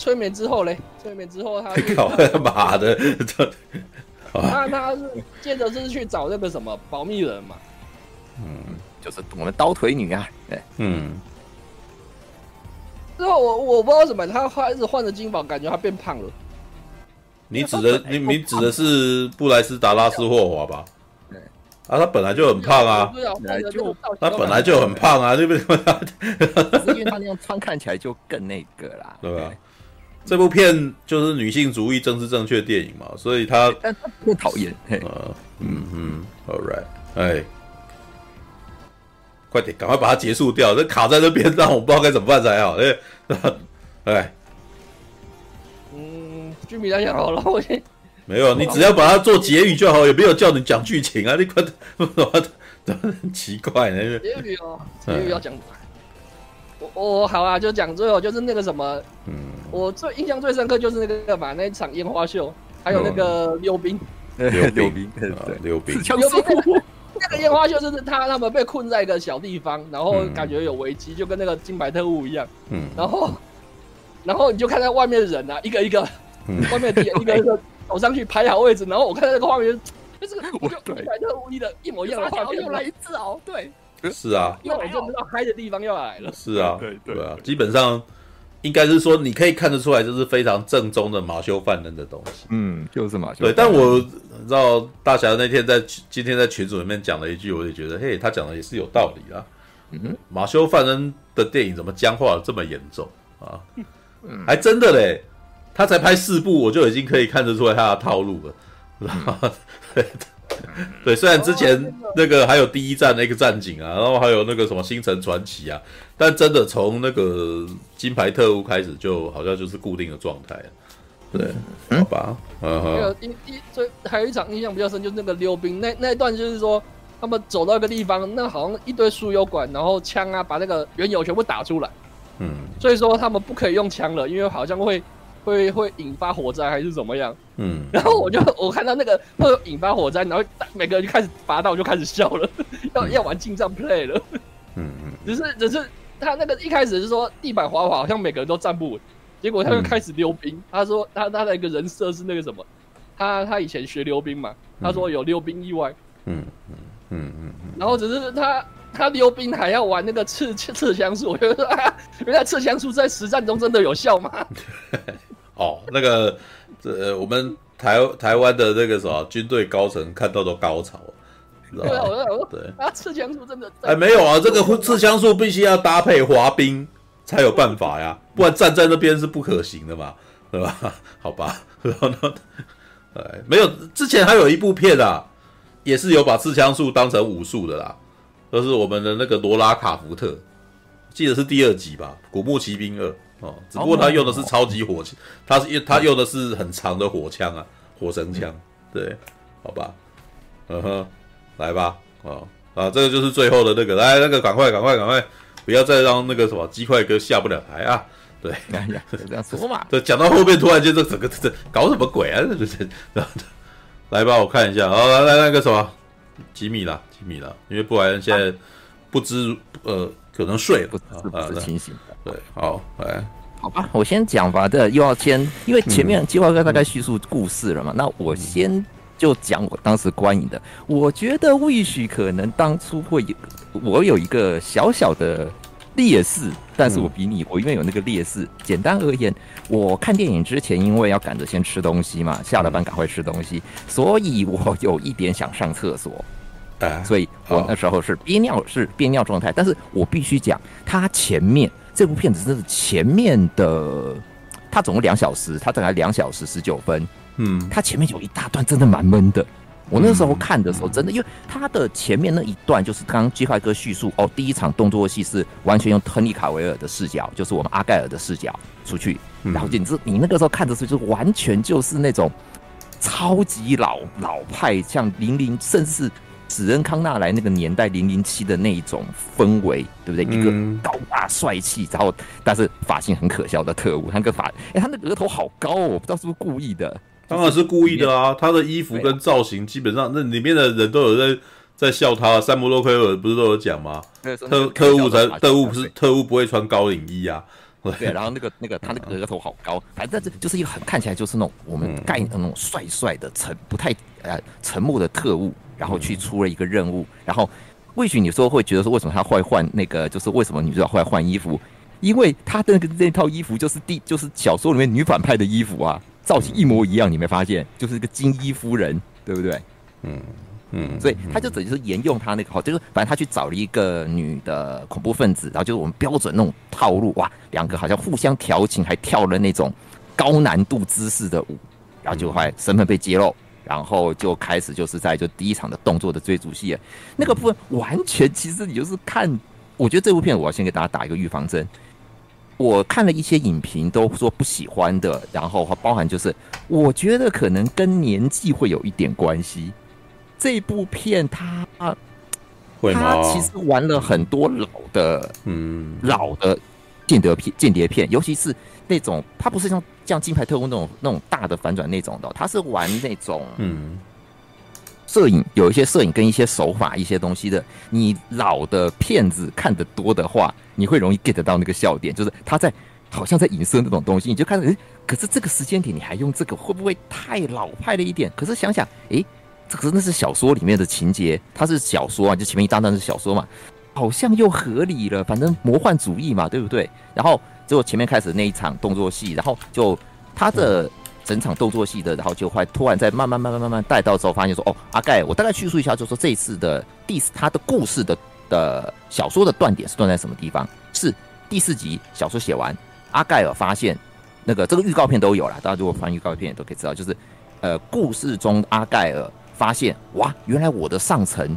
催眠之后嘞？催眠之后他，搞 他妈的！那 他是接着是去找那个什么保密人嘛？嗯，就是我们刀腿女啊，对，嗯，之后我我不知道什么，他开始换了金宝，感觉他变胖了。你指的你你指的是布莱斯达拉斯霍华吧？对，啊，他本来就很胖啊，他本来就很胖啊，对不对？是因为他那样穿看起来就更那个啦，对吧？这部片就是女性主义、政治正确电影嘛，所以他但他不讨厌。呃，嗯嗯，All right，哎，快点，赶快把它结束掉，这卡在那边，让我不知道该怎么办才好。哎，哎，嗯，剧名来讲好了，我先没有，你只要把它做结语就好，也没有叫你讲剧情啊，你快怎么怎么很奇怪呢？结语哦，结语要讲。我我好啊，就讲最后就是那个什么，嗯，我最印象最深刻就是那个嘛，那一场烟花秀，还有那个 溜冰，溜溜冰，对。溜冰，溜冰，那个烟花秀就是他他们被困在一个小地方，然后感觉有危机，就跟那个金牌特务一样，嗯，然后然后你就看到外面的人啊，一个一个，外面的 一个一个走上去排好位置，然后我看到那个画面，就是我金牌特务一的一模一样的画面，又来一次哦，对。是啊，因为我就知道嗨的地方又来了。是啊，对对啊，基本上应该是说，你可以看得出来，这是非常正宗的马修犯人的东西。嗯，就是马修。对，但我知道大侠那天在今天在群组里面讲了一句，我也觉得，嘿，他讲的也是有道理啊。嗯，马修犯人的电影怎么僵化的这么严重啊？嗯，还真的嘞，他才拍四部，我就已经可以看得出来他的套路了。嗯对，虽然之前那个还有第一站那个战警啊，然后还有那个什么星辰传奇啊，但真的从那个金牌特务开始，就好像就是固定的状态。对，好吧，嗯，还有一一最还有一场印象比较深，就是那个溜冰那那一段，就是说他们走到一个地方，那好像一堆输油管，然后枪啊把那个原油全部打出来。嗯，所以说他们不可以用枪了，因为好像会。会会引发火灾还是怎么样？嗯，然后我就我看到那个会引发火灾，然后每个人就开始拔刀，我就开始笑了，要要玩近战 play 了。嗯嗯，只是只是他那个一开始是说地板滑滑，好像每个人都站不稳，结果他就开始溜冰。嗯、他说他他的一个人设是那个什么，他他以前学溜冰嘛，他说有溜冰意外。嗯嗯嗯嗯，然后只是他他溜冰还要玩那个刺刺枪术，我觉得说啊，原来刺枪术在实战中真的有效吗？哦，那个，呃，我们台台湾的那个什么军队高层看到都高潮，知道吗？对，对啊，刺枪术真的，哎，没有啊，这个刺枪术必须要搭配滑冰才有办法呀，不然站在那边是不可行的嘛，对吧？好吧，然后呢，哎，没有，之前还有一部片啊，也是有把刺枪术当成武术的啦，就是我们的那个罗拉卡福特，记得是第二集吧，《古墓奇兵二》。哦，只不过他用的是超级火枪，他是他用的是很长的火枪啊，火神枪，对，好吧，嗯哼，来吧，哦啊，这个就是最后的那个，来那个赶快赶快赶快，不要再让那个什么鸡块哥下不了台啊，对，哎呀，这样说嘛，对，讲到后面突然间这整个这搞什么鬼啊，这这这，来吧，我看一下，好来来那个什么吉米啦吉米啦，因为布莱恩现在不知呃可能睡了，不不清醒。对，好，来，好吧，我先讲吧。这又要先，因为前面计划哥大概叙述故事了嘛，嗯、那我先就讲我当时观影的。我觉得 Wish 可能当初会有，我有一个小小的劣势，但是我比你，我因为有那个劣势。简单而言，我看电影之前，因为要赶着先吃东西嘛，下了班赶快吃东西，所以我有一点想上厕所，啊，所以我那时候是憋尿，是憋尿状态。但是我必须讲，他前面。这部片子真的前面的，它总共两小时，它大概两小时十九分。嗯，它前面有一大段真的蛮闷的。我那时候看的时候，真的，因为它的前面那一段就是刚刚 G 块哥叙述哦，第一场动作戏是完全用亨利卡维尔的视角，就是我们阿盖尔的视角出去，然后你知你那个时候看的时候，就完全就是那种超级老老派，像零零，甚至是。史恩康纳莱那个年代，零零七的那一种氛围，对不对？一个高大帅气，然后但是发型很可笑的特务，他那个发，哎，他那个额头好高哦，我不知道是不是故意的。当然是故意的啊！他的衣服跟造型，基本上那里面的人都有在在笑他。山姆洛克尔不是都有讲吗？特特务才特务不是特务不会穿高领衣啊，对，然后那个那个他那个额头好高，反正这就是一个很看起来就是那种我们概念那种帅帅的沉不太呃沉默的特务，然后去出了一个任务，然后或许你说会觉得说为什么他会换那个就是为什么女主角会换衣服？因为他的那个那套衣服就是第就是小说里面女反派的衣服啊，造型一模一样，你没发现？就是一个金衣夫人，对不对？嗯。嗯，所以他就等于是沿用他那个，好，就是反正他去找了一个女的恐怖分子，然后就是我们标准那种套路，哇，两个好像互相调情，还跳了那种高难度姿势的舞，然后就后来身份被揭露，然后就开始就是在就第一场的动作的追逐戏，那个部分完全其实你就是看，我觉得这部片我要先给大家打一个预防针，我看了一些影评都说不喜欢的，然后包含就是我觉得可能跟年纪会有一点关系。这部片它，会吗？它其实玩了很多老的，嗯，老的间谍片、间谍片，尤其是那种它不是像像金牌特工那种那种大的反转那种的，它是玩那种，嗯，摄影有一些摄影跟一些手法一些东西的。你老的片子看得多的话，你会容易 get 到那个笑点，就是他在好像在影射那种东西，你就看着，诶，可是这个时间点你还用这个，会不会太老派了一点？可是想想，诶。这个真的是小说里面的情节，它是小说啊，就前面一大段是小说嘛，好像又合理了，反正魔幻主义嘛，对不对？然后就前面开始那一场动作戏，然后就他的整场动作戏的，然后就会突然在慢慢慢慢慢慢带到之后，发现说，哦，阿盖，我大概叙述一下，就是说这一次的第他的故事的的小说的断点是断在什么地方？是第四集小说写完，阿盖尔发现那个这个预告片都有了，大家如果翻预告片都可以知道，就是呃，故事中阿盖尔。发现哇，原来我的上层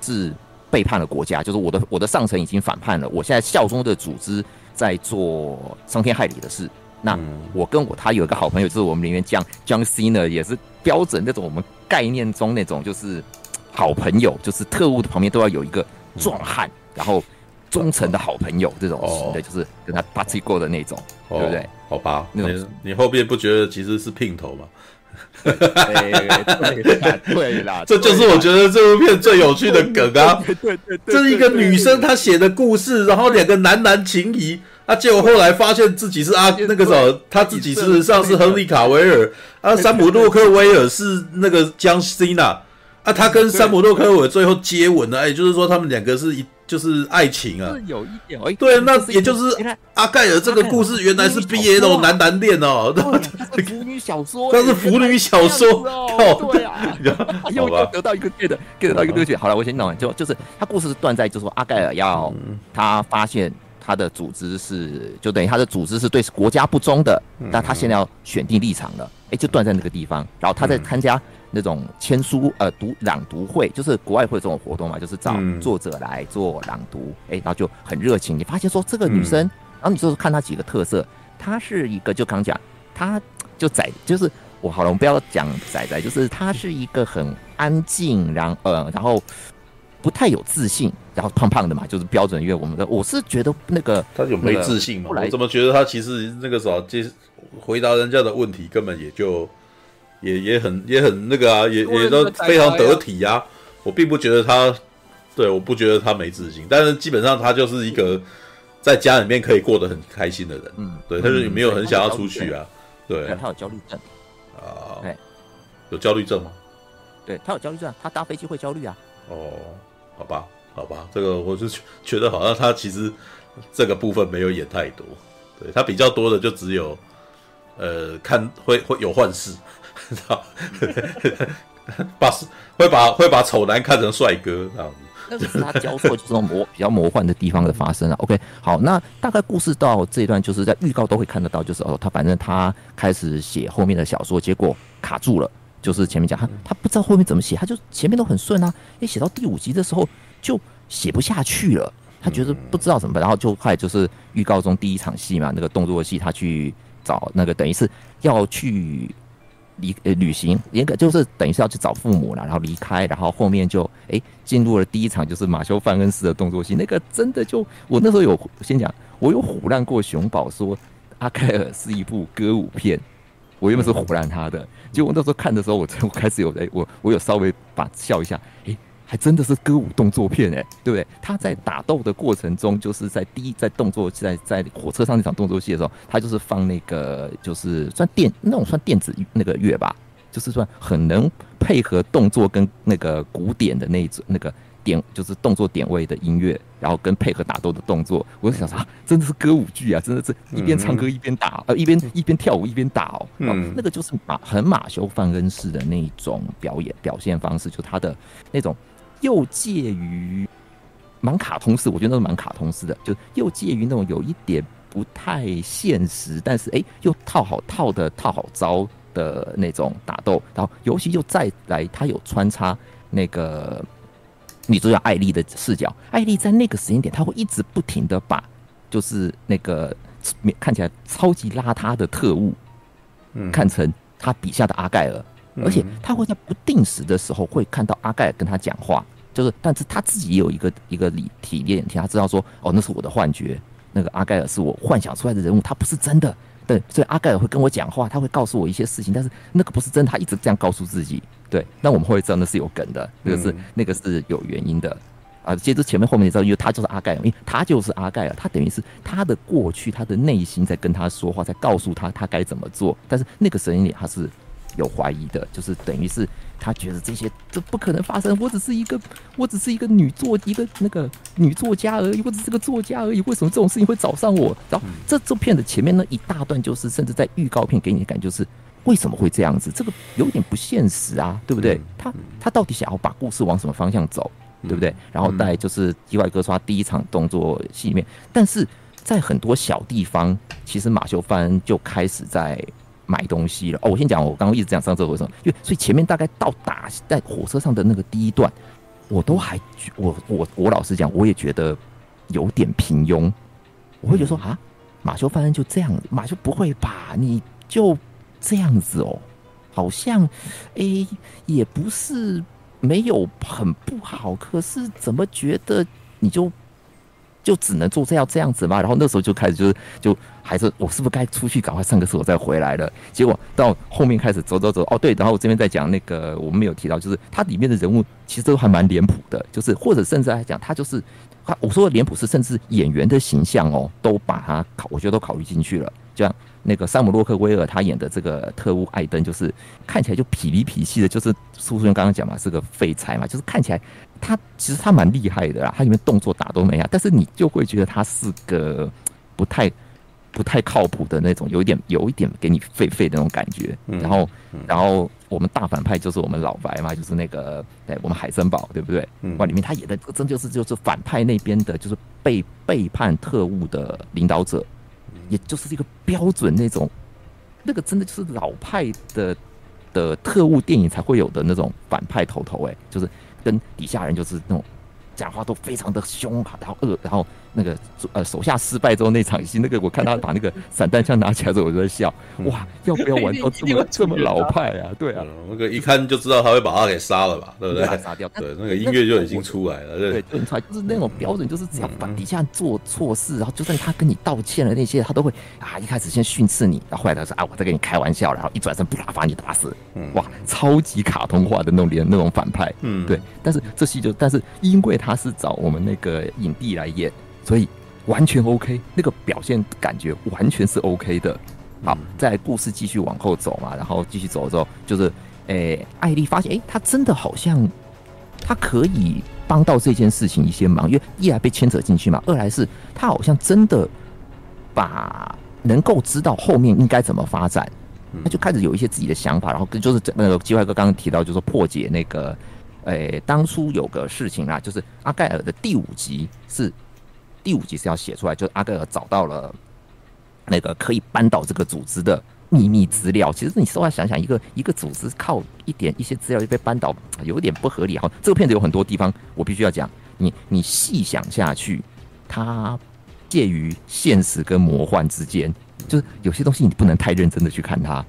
是背叛了国家，就是我的我的上层已经反叛了。我现在效忠的组织在做伤天害理的事。那我跟我他有一个好朋友，就是我们里面讲 John Cena 也是标准那种我们概念中那种就是好朋友，就是特务的旁边都要有一个壮汉，然后忠诚的好朋友这种型的，就是跟他 party 过的那种，对不对？好吧，那种你后边不觉得其实是姘头吗？对啦，对啦，这就是我觉得这部片最有趣的梗啊！对对，这是一个女生她写的故事，然后两个男男情谊啊，结果后来发现自己是阿那个什么，他自己事实上是亨利卡维尔啊，山姆洛克威尔是那个江西娜啊，他跟山姆洛克威尔最后接吻了，哎，就是说他们两个是一。就是爱情啊，是有一点，对，那也就是阿盖尔这个故事原来是 BL 男男恋哦，是腐女小说，它是腐女小说，靠，对啊，又又得到一个 get get 到一个乐趣。好了，我先讲完，就就是他故事是断在，就是说阿盖尔要他发现他的组织是，就等于他的组织是对国家不忠的，但他现在要选定立场了，哎，就断在那个地方，然后他在参加。那种签书呃读朗读会，就是国外会有这种活动嘛，就是找作者来做朗读，哎、嗯，然后就很热情。你发现说这个女生，嗯、然后你就是看她几个特色，她是一个就刚讲，她就仔，就是我好了，我们不要讲仔仔，就是她是一个很安静，然后呃，然后不太有自信，然后胖胖的嘛，就是标准。因为我们的我是觉得那个她有没自信嘛？我怎么觉得她其实那个时候接回答人家的问题根本也就。也也很也很那个啊，也也都非常得体呀、啊。我并不觉得他，对，我不觉得他没自信，但是基本上他就是一个在家里面可以过得很开心的人。嗯，对，他就没有很想要出去啊。对，他有焦虑症啊？对，有焦虑症吗？对他有焦虑症，他搭飞机会焦虑啊。哦，好吧，好吧，这个我是觉得好像他其实这个部分没有演太多，对他比较多的就只有呃，看会会有幻视。把会把会把丑男看成帅哥这样子，那是他交错这种魔比较魔幻的地方的发生啊。OK，好，那大概故事到这一段就是在预告都会看得到，就是哦，他反正他开始写后面的小说，结果卡住了，就是前面讲他他不知道后面怎么写，他就前面都很顺啊，诶，写到第五集的时候就写不下去了，他觉得不知道怎么办，然后就快就是预告中第一场戏嘛，那个动作戏，他去找那个等于是要去。离呃旅行，严格就是等于是要去找父母了，然后离开，然后后面就哎进入了第一场就是马修范恩斯的动作戏，那个真的就我那时候有先讲，我有唬烂过熊宝说阿盖尔是一部歌舞片，我原本是唬烂他的，结果那时候看的时候，我我开始有哎我我有稍微把笑一下，哎还真的是歌舞动作片哎、欸，对不对？他在打斗的过程中，就是在第一在动作在在火车上那场动作戏的时候，他就是放那个就是算电那种算电子那个乐吧，就是算很能配合动作跟那个古典的那种那个点，就是动作点位的音乐，然后跟配合打斗的动作，我就想说啊，真的是歌舞剧啊，真的是一边唱歌一边打，呃一边一边跳舞一边打哦，嗯，那个就是马很马修范恩式的那一种表演表现方式，就他的那种。又介于蛮卡通式，我觉得那是蛮卡通式的，就又介于那种有一点不太现实，但是哎、欸，又套好套的套好招的那种打斗，然后尤其又再来，他有穿插那个女主角艾丽的视角，艾丽在那个时间点，她会一直不停的把就是那个看起来超级邋遢的特务，嗯，看成他笔下的阿盖尔，而且他会在不定时的时候会看到阿盖尔跟他讲话。就是，但是他自己也有一个一个理体验，他知道说，哦，那是我的幻觉，那个阿盖尔是我幻想出来的人物，他不是真的。对，所以阿盖尔会跟我讲话，他会告诉我一些事情，但是那个不是真的，他一直这样告诉自己。对，那我们会知道那是有梗的，那个是那个是有原因的啊。接着前面后面也知道，因为他就是阿盖尔，因为他就是阿盖尔，他等于是他的过去，他的内心在跟他说话，在告诉他他该怎么做，但是那个声音里他是。有怀疑的，就是等于是他觉得这些这不可能发生。我只是一个，我只是一个女作，一个那个女作家而已，我只是个作家而已。为什么这种事情会找上我？然后这这片的前面呢一大段，就是甚至在预告片给你的感觉就是为什么会这样子？这个有点不现实啊，对不对？他他到底想要把故事往什么方向走，对不对？然后在就是意外哥说他第一场动作戏里面，但是在很多小地方，其实马修·范恩就开始在。买东西了哦！我先讲，我刚刚一直讲上厕所为什么？因为所以前面大概到打在火车上的那个第一段，我都还我我我老实讲，我也觉得有点平庸。我会觉得说啊，马修·范恩就这样子，马修不会吧？你就这样子哦，好像诶也不是没有很不好，可是怎么觉得你就？就只能做这样这样子嘛，然后那时候就开始就是就还是我是不是该出去赶快上个厕所再回来了？结果到后面开始走走走哦对，然后我这边在讲那个我们没有提到，就是它里面的人物其实都还蛮脸谱的，就是或者甚至来讲，他就是他我说的脸谱是甚至演员的形象哦，都把他考我觉得都考虑进去了，这样。那个山姆洛克威尔他演的这个特务艾登，就是看起来就痞里痞气的，就是苏叔刚刚讲嘛，是个废柴嘛，就是看起来他其实他蛮厉害的啦，他里面动作打都没啊，但是你就会觉得他是个 不太不太靠谱的那种，有一点有一点给你废废的那种感觉。然后然后我们大反派就是我们老白嘛，就是那个哎我们海森堡对不对？哇，里面他演的真就是就是反派那边的，就是被背叛特务的领导者。也就是一个标准那种，那个真的就是老派的的特务电影才会有的那种反派头头哎，就是跟底下人就是那种讲话都非常的凶，然后恶，然后。那个呃手下失败之后那场戏，那个我看他把那个散弹枪拿起来的时候，我就在笑，哇，要不要玩到这么 这么老派啊？对啊，那个一看就知道他会把他给杀了吧，对不对？杀掉，对，那个音乐就已经出来了，对，就是那种标准，就是只要把底下做错事，然后就算他跟你道歉了那些，他都会啊一开始先训斥你，然后后来他说啊我在跟你开玩笑，然后一转身啪把你打死，哇，超级卡通化的那种连那种反派，嗯，对，但是这戏就但是因为他是找我们那个影帝来演。所以完全 OK，那个表现感觉完全是 OK 的。好，在故事继续往后走嘛，然后继续走的时候，就是，诶、欸，艾丽发现，诶、欸，他真的好像他可以帮到这件事情一些忙，因为一来被牵扯进去嘛，二来是他好像真的把能够知道后面应该怎么发展，他就开始有一些自己的想法，然后跟就是那个机会哥刚刚提到，就是破解那个，诶、欸，当初有个事情啊，就是阿盖尔的第五集是。第五集是要写出来，就阿盖尔找到了那个可以扳倒这个组织的秘密资料。其实你稍微想想，一个一个组织靠一点一些资料就被扳倒，有点不合理。哈，这个片子有很多地方我必须要讲。你你细想下去，它介于现实跟魔幻之间，就是有些东西你不能太认真的去看它。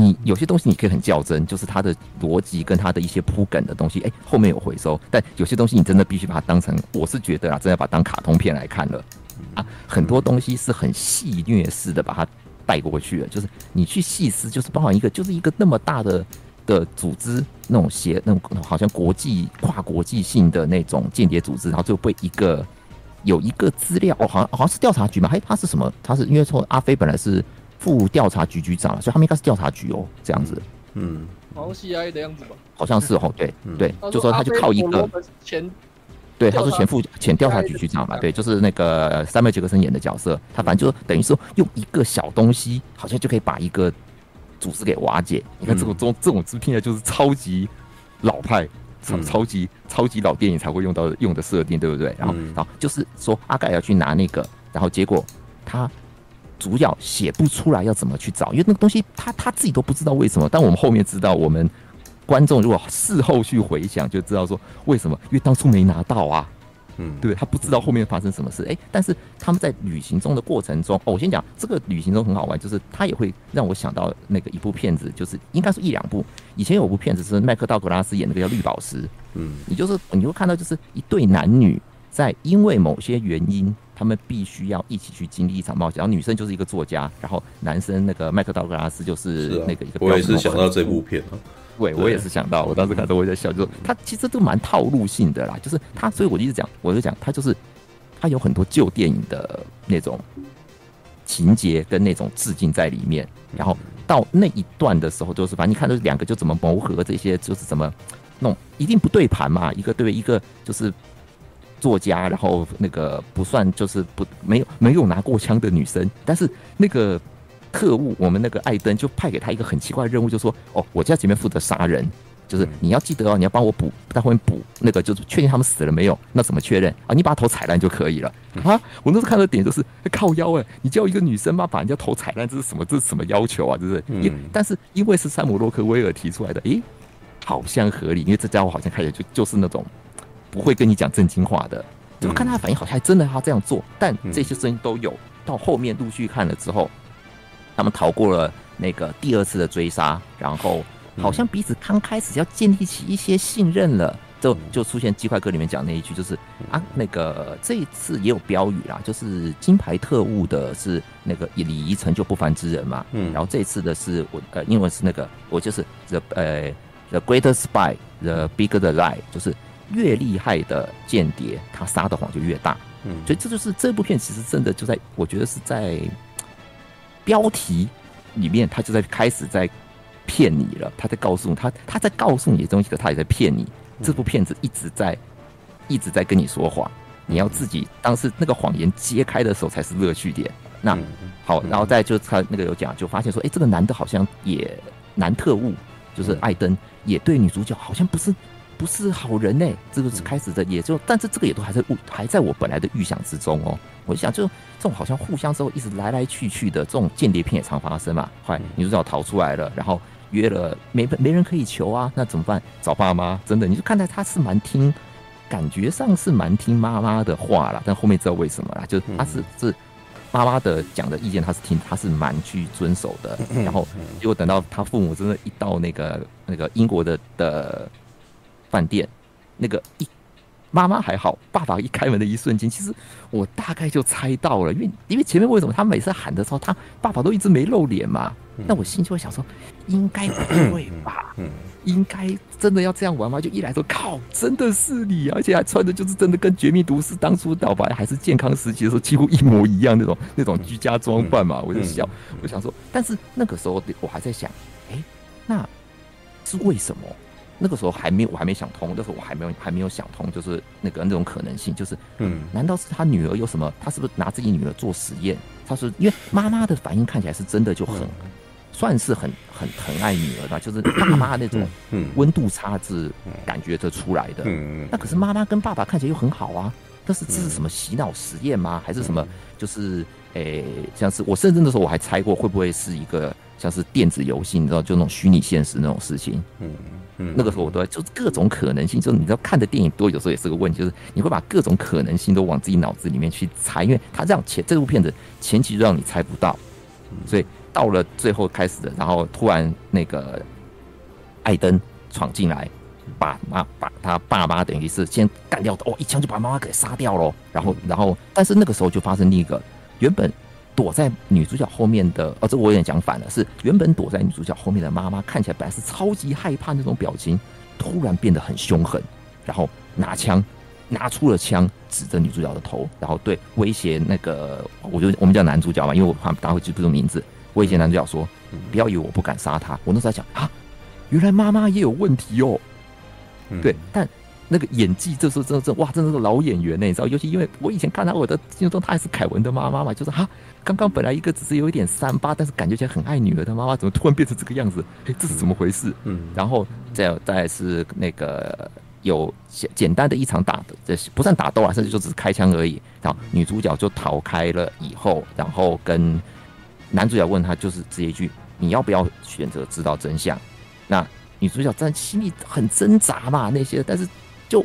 你有些东西你可以很较真，就是它的逻辑跟它的一些铺梗的东西，哎、后面有回收。但有些东西你真的必须把它当成，我是觉得啊，真的把它当卡通片来看了啊。很多东西是很戏谑式的把它带过去的，就是你去细思，就是包含一个，就是一个那么大的的组织，那种协那种好像国际跨国际性的那种间谍组织，然后就被一个有一个资料哦，好像好像是调查局嘛，嘿，他是什么？他是因为说阿飞本来是副调查局局长，所以他们应该是调查局哦，这样子。嗯，好像 CIA 的样子吧？好像是哦，对、嗯、对，就说他就靠一个前，对，他是前副前调查局局长嘛，对，就是那个山姆杰克森演的角色，他反正就等于说用一个小东西，好像就可以把一个。组织给瓦解，你看这种这种这种制片就是超级老派，超超级超级老电影才会用到用的设定，对不对？然后，然后就是说阿盖要去拿那个，然后结果他主角写不出来要怎么去找，因为那个东西他他自己都不知道为什么。但我们后面知道，我们观众如果事后去回想，就知道说为什么，因为当初没拿到啊。嗯，对，他不知道后面发生什么事，哎，但是他们在旅行中的过程中，哦，我先讲这个旅行中很好玩，就是他也会让我想到那个一部片子，就是应该是一两部，以前有部片子是麦克道格拉斯演那个叫《绿宝石》，嗯，你就是你会看到就是一对男女在因为某些原因，他们必须要一起去经历一场冒险，然后女生就是一个作家，然后男生那个麦克道格拉斯就是那个一个，我也是想到这部片啊。对，我也是想到，我当时看到我在笑，就是他其实都蛮套路性的啦，就是他，所以我就一直讲，我就讲他就是他有很多旧电影的那种情节跟那种致敬在里面，然后到那一段的时候，就是反正你看，这两个就怎么谋合，这些就是怎么弄，一定不对盘嘛，一个对一个就是作家，然后那个不算就是不没有没有拿过枪的女生，但是那个。特务，我们那个艾登就派给他一个很奇怪的任务，就说：“哦，我在前面负责杀人，就是你要记得哦，你要帮我补，在后面补那个，就是确定他们死了没有？那怎么确认啊？你把头踩烂就可以了啊！我那时候看的点就是靠腰哎，你叫一个女生嘛，把人家头踩烂，这是什么？这是什么要求啊？这是因，但是因为是山姆洛克威尔提出来的，诶，好像合理，因为这家伙好像看起来就就是那种不会跟你讲正经话的，就看他的反应，好像还真的他这样做，但这些声音都有，到后面陆续看了之后。”他们逃过了那个第二次的追杀，然后好像彼此刚开始要建立起一些信任了，就就出现《鸡块哥》里面讲那一句，就是啊，那个这一次也有标语啦，就是金牌特务的是那个礼仪成就不凡之人嘛，嗯，然后这次的是我呃英文是那个我就是 the 呃 the greater spy the bigger the lie，就是越厉害的间谍，他撒的谎就越大，嗯，所以这就是这部片其实真的就在我觉得是在。标题里面，他就在开始在骗你了。他在告诉你，他他在告诉你的东西，可他也在骗你。这部片子一直在一直在跟你说谎，你要自己当时那个谎言揭开的时候才是乐趣点。那好，然后再就他那个有讲，就发现说，哎，这个男的好像也男特务，就是艾登，也对女主角好像不是。不是好人呢、欸，这个是开始的，也就，但是这个也都还在预，还在我本来的预想之中哦。我就想，就这种好像互相之后一直来来去去的这种间谍片也常发生嘛。后来女主角逃出来了，然后约了没没人可以求啊，那怎么办？找爸妈，真的，你就看到他是蛮听，感觉上是蛮听妈妈的话啦，但后面知道为什么啦，就他是是妈妈的讲的意见，他是听，他是蛮去遵守的。然后结果等到他父母真的，一到那个那个英国的的。饭店，那个一妈妈还好，爸爸一开门的一瞬间，其实我大概就猜到了，因为因为前面为什么他每次喊的时候，他爸爸都一直没露脸嘛？那我心就会想说，应该不会吧？应该真的要这样玩吗？就一来说靠，真的是你，而且还穿的就是真的跟绝命毒师当初倒白还是健康时期的时候几乎一模一样那种那种居家装扮嘛？我就笑，我想说，但是那个时候我还在想，哎，那是为什么？那个时候还没有，我还没想通。那时候我还没有，还没有想通，就是那个那种可能性，就是，嗯，难道是他女儿有什么？他是不是拿自己女儿做实验？他说，因为妈妈的反应看起来是真的就很，算是很很疼爱女儿的，就是爸妈那种温度差是感觉得出来的。那可是妈妈跟爸爸看起来又很好啊。但是这是什么洗脑实验吗？还是什么？就是诶，像是我甚至那时候我还猜过会不会是一个像是电子游戏，你知道，就那种虚拟现实那种事情。嗯。那个时候我都在，就是各种可能性，就是你知道看的电影多，有时候也是个问题，就是你会把各种可能性都往自己脑子里面去猜，因为他这样前这部片子前期就让你猜不到，所以到了最后开始的，然后突然那个艾登闯进来，把妈把他爸妈等于是先干掉，哦，一枪就把妈妈给杀掉了，然后然后但是那个时候就发生另一个原本躲在女主角后面的，哦，这我有点讲反了，是原本躲在女主角后面的妈妈，看起来本来是超级害怕那种表情，突然变得很凶狠，然后拿枪，拿出了枪指着女主角的头，然后对威胁那个，我就我们叫男主角嘛，因为我怕大家会记不住名字，威胁男主角说，不要以为我不敢杀他，我那时候在想啊，原来妈妈也有问题哦，对，但。那个演技，这时候真的是哇，真的是老演员呢，你知道？尤其因为我以前看到我的心目中，她还是凯文的妈妈嘛，就是哈，刚刚本来一个只是有一点三八，但是感觉起来很爱女儿的妈妈，怎么突然变成这个样子？哎，这是怎么回事？嗯，然后再再是那个有简简单的一场打的，这不算打斗啊，甚至就只是开枪而已。然后女主角就逃开了以后，然后跟男主角问他，就是这一句：你要不要选择知道真相？那女主角在心里很挣扎嘛，那些，但是。就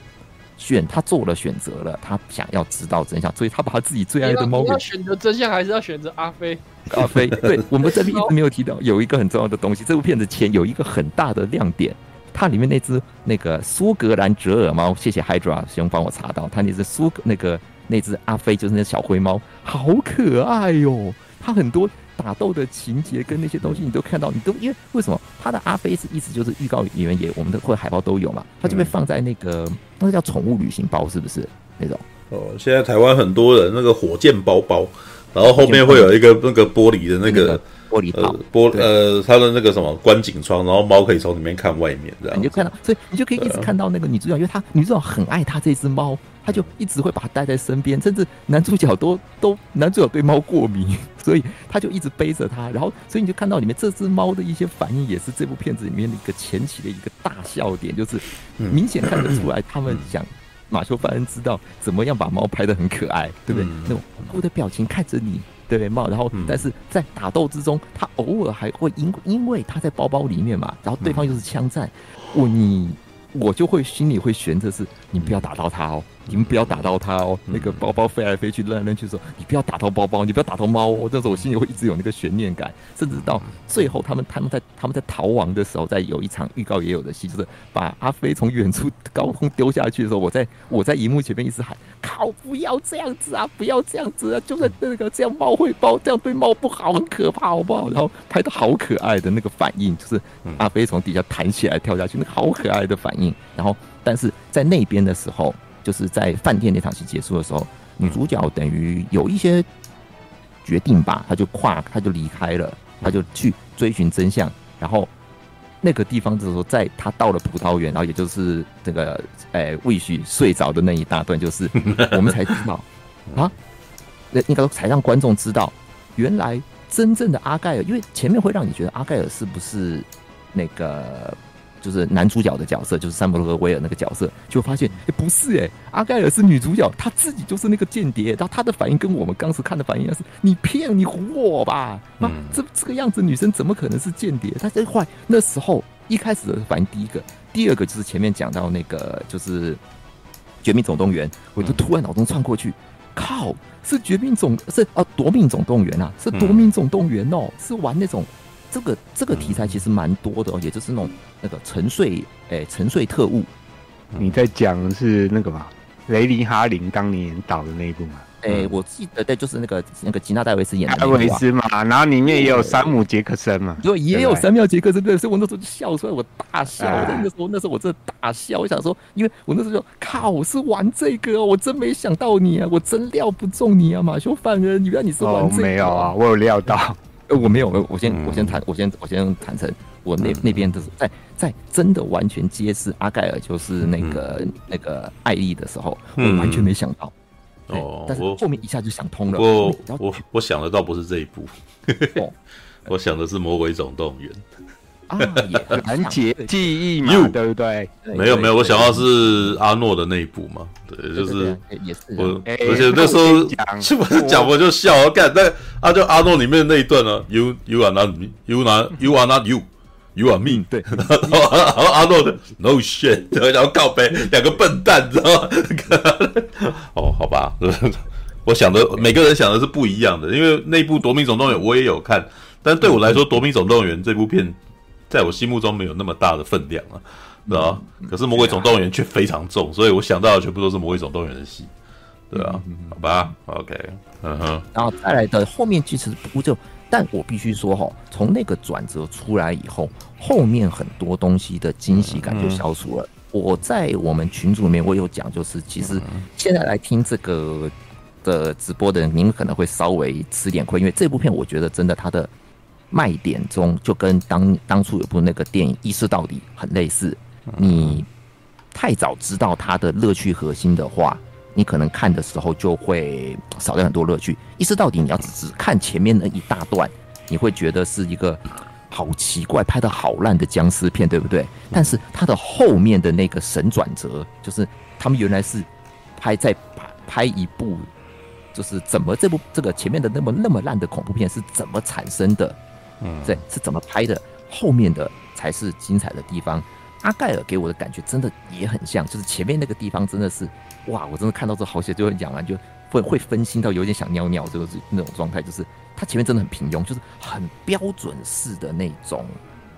选他做了选择了，他想要知道真相，所以他把他自己最爱的猫。要选择真相，还是要选择阿飞？阿飞，对，我们这边一直没有提到有一个很重要的东西。这部片子前有一个很大的亮点，它里面那只那个苏格兰折耳猫，谢谢 Hydra 兄帮我查到，它那只苏那个那只阿飞就是那小灰猫，好可爱哟、哦，它很多。打斗的情节跟那些东西，你都看到，你都因为为什么？他的阿飞是意思就是预告里面也我们的或者海报都有嘛，他就被放在那个那个叫宠物旅行包是不是？那种？哦，现在台湾很多人那个火箭包包，然后后面会有一个那个玻璃的那个玻璃套玻呃，它的那个什么观景窗，然后猫可以从里面看外面这样，你就看到，所以你就可以一直看到那个女主角，因为她女主角很爱她这只猫。他就一直会把它带在身边，甚至男主角都 都男主角对猫过敏，所以他就一直背着它。然后，所以你就看到里面这只猫的一些反应，也是这部片子里面的一个前期的一个大笑点，就是明显看得出来，他们想马修·范恩知道怎么样把猫拍得很可爱，对不对？那种无辜的表情看着你，对不对？猫，然后但是在打斗之中，他偶尔还会因因为他在包包里面嘛，然后对方又是枪战，我你。我就会心里会悬着是，你不要打到他哦，你们不要打到它哦。那个包包飞来飞去，扔来扔去的时候，你不要打到包包，你不要打到猫哦。这时候我心里会一直有那个悬念感，甚至到最后他们他们在他们在逃亡的时候，在有一场预告也有的戏，就是把阿飞从远处高空丢下去的时候，我在我在荧幕前面一直喊：靠，不要这样子啊，不要这样子啊！就在那个这样猫会包，这样对猫不好，很可怕，好不好？然后拍的好可爱的那个反应，就是阿飞从底下弹起来跳下去，那个好可爱的反应。然后，但是在那边的时候，就是在饭店那场戏结束的时候，女主角等于有一些决定吧，她就跨，她就离开了，她就去追寻真相。然后那个地方就是说，在她到了葡萄园，然后也就是这个诶，魏许睡着的那一大段，就是我们才知道 啊，那应该说才让观众知道，原来真正的阿盖尔，因为前面会让你觉得阿盖尔是不是那个。就是男主角的角色，就是山姆洛克威尔那个角色，就发现哎、欸，不是哎、欸，阿盖尔是女主角，她自己就是那个间谍，然后她的反应跟我们当时看的反应是，你骗你唬我吧？啊，这这个样子女生怎么可能是间谍？她在坏那时候一开始的反应，第一个，第二个就是前面讲到那个就是《绝命总动员》，我就突然脑中窜过去，靠，是《绝命总》是啊，《夺命总动员》啊，是《夺命总动员》哦，是玩那种。这个这个题材其实蛮多的哦，也就是那种那个沉睡诶沉睡特务。你在讲的是那个嘛？雷尼哈林当年导的那一部嘛？诶，我记得对，就是那个那个吉娜戴维斯演的。戴维斯嘛，然后里面也有山姆杰克森嘛。对，也有山姆杰克森，对，所以我那时候就笑出来，我大笑。那时候那时候我真的大笑，我想说，因为我那时候就靠，我是玩这个哦，我真没想到你啊，我真料不中你啊，马修范恩，原来你是玩这个。没有啊，我有料到。呃，我没有，我先我先谈，我先我先坦诚，我那那边的在在真的完全揭示阿盖尔就是那个那个艾丽的时候，我完全没想到。哦，但是后面一下就想通了。我我我想的倒不是这一部，我想的是《魔鬼总动员》。啊，也 拦截记忆嘛，对不对？没有没有，我想到是阿诺的那一部嘛，对，就是也是我，而且那时候 是不是讲我就笑，我干那啊就阿诺里面那一段呢，You you are not me，You not you are not you，You are me，对，然后阿诺的 No shit，然后告白两个笨蛋，知道吗？哦，好吧，我想的每个人想的是不一样的，因为那部《夺命总动员》我也有看，但对我来说，《夺命总动员》这部片。在我心目中没有那么大的分量啊，对吧？可是《魔鬼总动员》却非常重，所以我想到的全部都是《魔鬼总动员》的戏，对啊，好吧，OK，嗯哼，然后再来的后面其实不就，但我必须说哈，从那个转折出来以后，后面很多东西的惊喜感就消除了。我在我们群组里面我有讲，就是其实现在来听这个的直播的人，您可能会稍微吃点亏，因为这部片我觉得真的它的卖点中就跟当当初有部那个电影《意识到底》很类似。你太早知道它的乐趣核心的话，你可能看的时候就会少掉很多乐趣。《意识到底》你要只看前面那一大段，你会觉得是一个。好奇怪，拍的好烂的僵尸片，对不对？但是它的后面的那个神转折，就是他们原来是拍在拍拍一部，就是怎么这部这个前面的那么那么烂的恐怖片是怎么产生的？对，是怎么拍的？后面的才是精彩的地方。阿盖尔给我的感觉真的也很像，就是前面那个地方真的是哇，我真的看到这好写就会讲完就。会会分心到有点想尿尿，这个是那种状态，就是他前面真的很平庸，就是很标准式的那种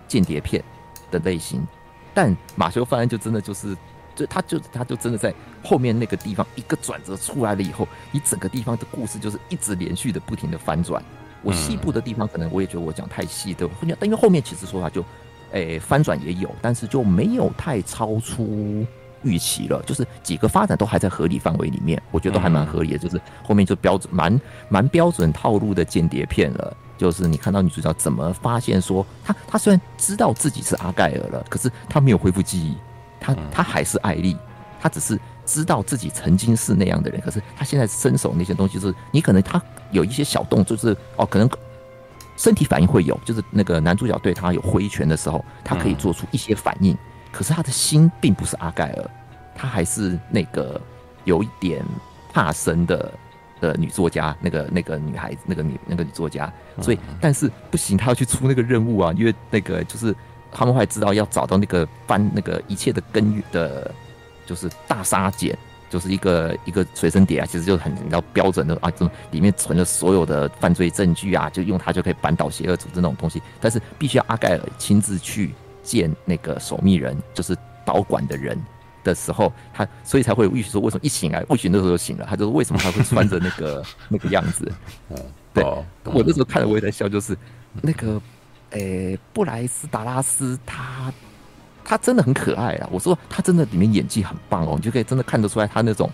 间谍片的类型。但马修·范恩就真的就是，就他就他就真的在后面那个地方一个转折出来了以后，你整个地方的故事就是一直连续的不停的翻转。我细部的地方可能我也觉得我讲太细的，但因为后面其实说法就，诶、欸、翻转也有，但是就没有太超出。预期了，就是几个发展都还在合理范围里面，我觉得都还蛮合理的。就是后面就标准蛮蛮标准套路的间谍片了。就是你看到女主角怎么发现说，她她虽然知道自己是阿盖尔了，可是她没有恢复记忆，她她还是艾丽，她只是知道自己曾经是那样的人，可是他现在伸手那些东西，是你可能他有一些小动作，就是哦，可能身体反应会有，就是那个男主角对他有挥拳的时候，他可以做出一些反应。可是他的心并不是阿盖尔，他还是那个有一点怕生的的女作家，那个那个女孩子，那个女那个女作家。所以，但是不行，他要去出那个任务啊，因为那个就是他们会知道要找到那个翻那个一切的根源的，就是大杀简，就是一个一个随身碟啊，其实就很比较标准的啊，这种里面存了所有的犯罪证据啊，就用它就可以扳倒邪恶组织那种东西。但是必须要阿盖尔亲自去。见那个守密人，就是保管的人的时候，他所以才会有预许说，为什么一醒来，魏许那时候就醒了，他就说为什么他会穿着那个 那个样子？对，我那时候看了我也在笑，就是那个，诶，布莱斯达拉斯他他真的很可爱啊！我说他真的里面演技很棒哦，你就可以真的看得出来他那种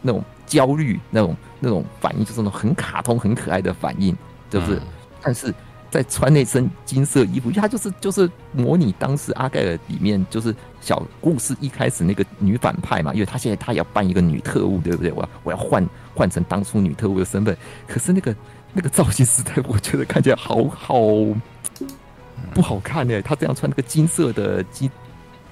那种焦虑、那种那种反应，就是那种很卡通、很可爱的反应，就是，但是。在穿那身金色衣服，他就是就是模拟当时阿盖尔里面就是小故事一开始那个女反派嘛，因为他现在他也要扮一个女特务，对不对？我要我要换换成当初女特务的身份，可是那个那个造型实在我觉得看起来好好不好看呢。他这样穿那个金色的金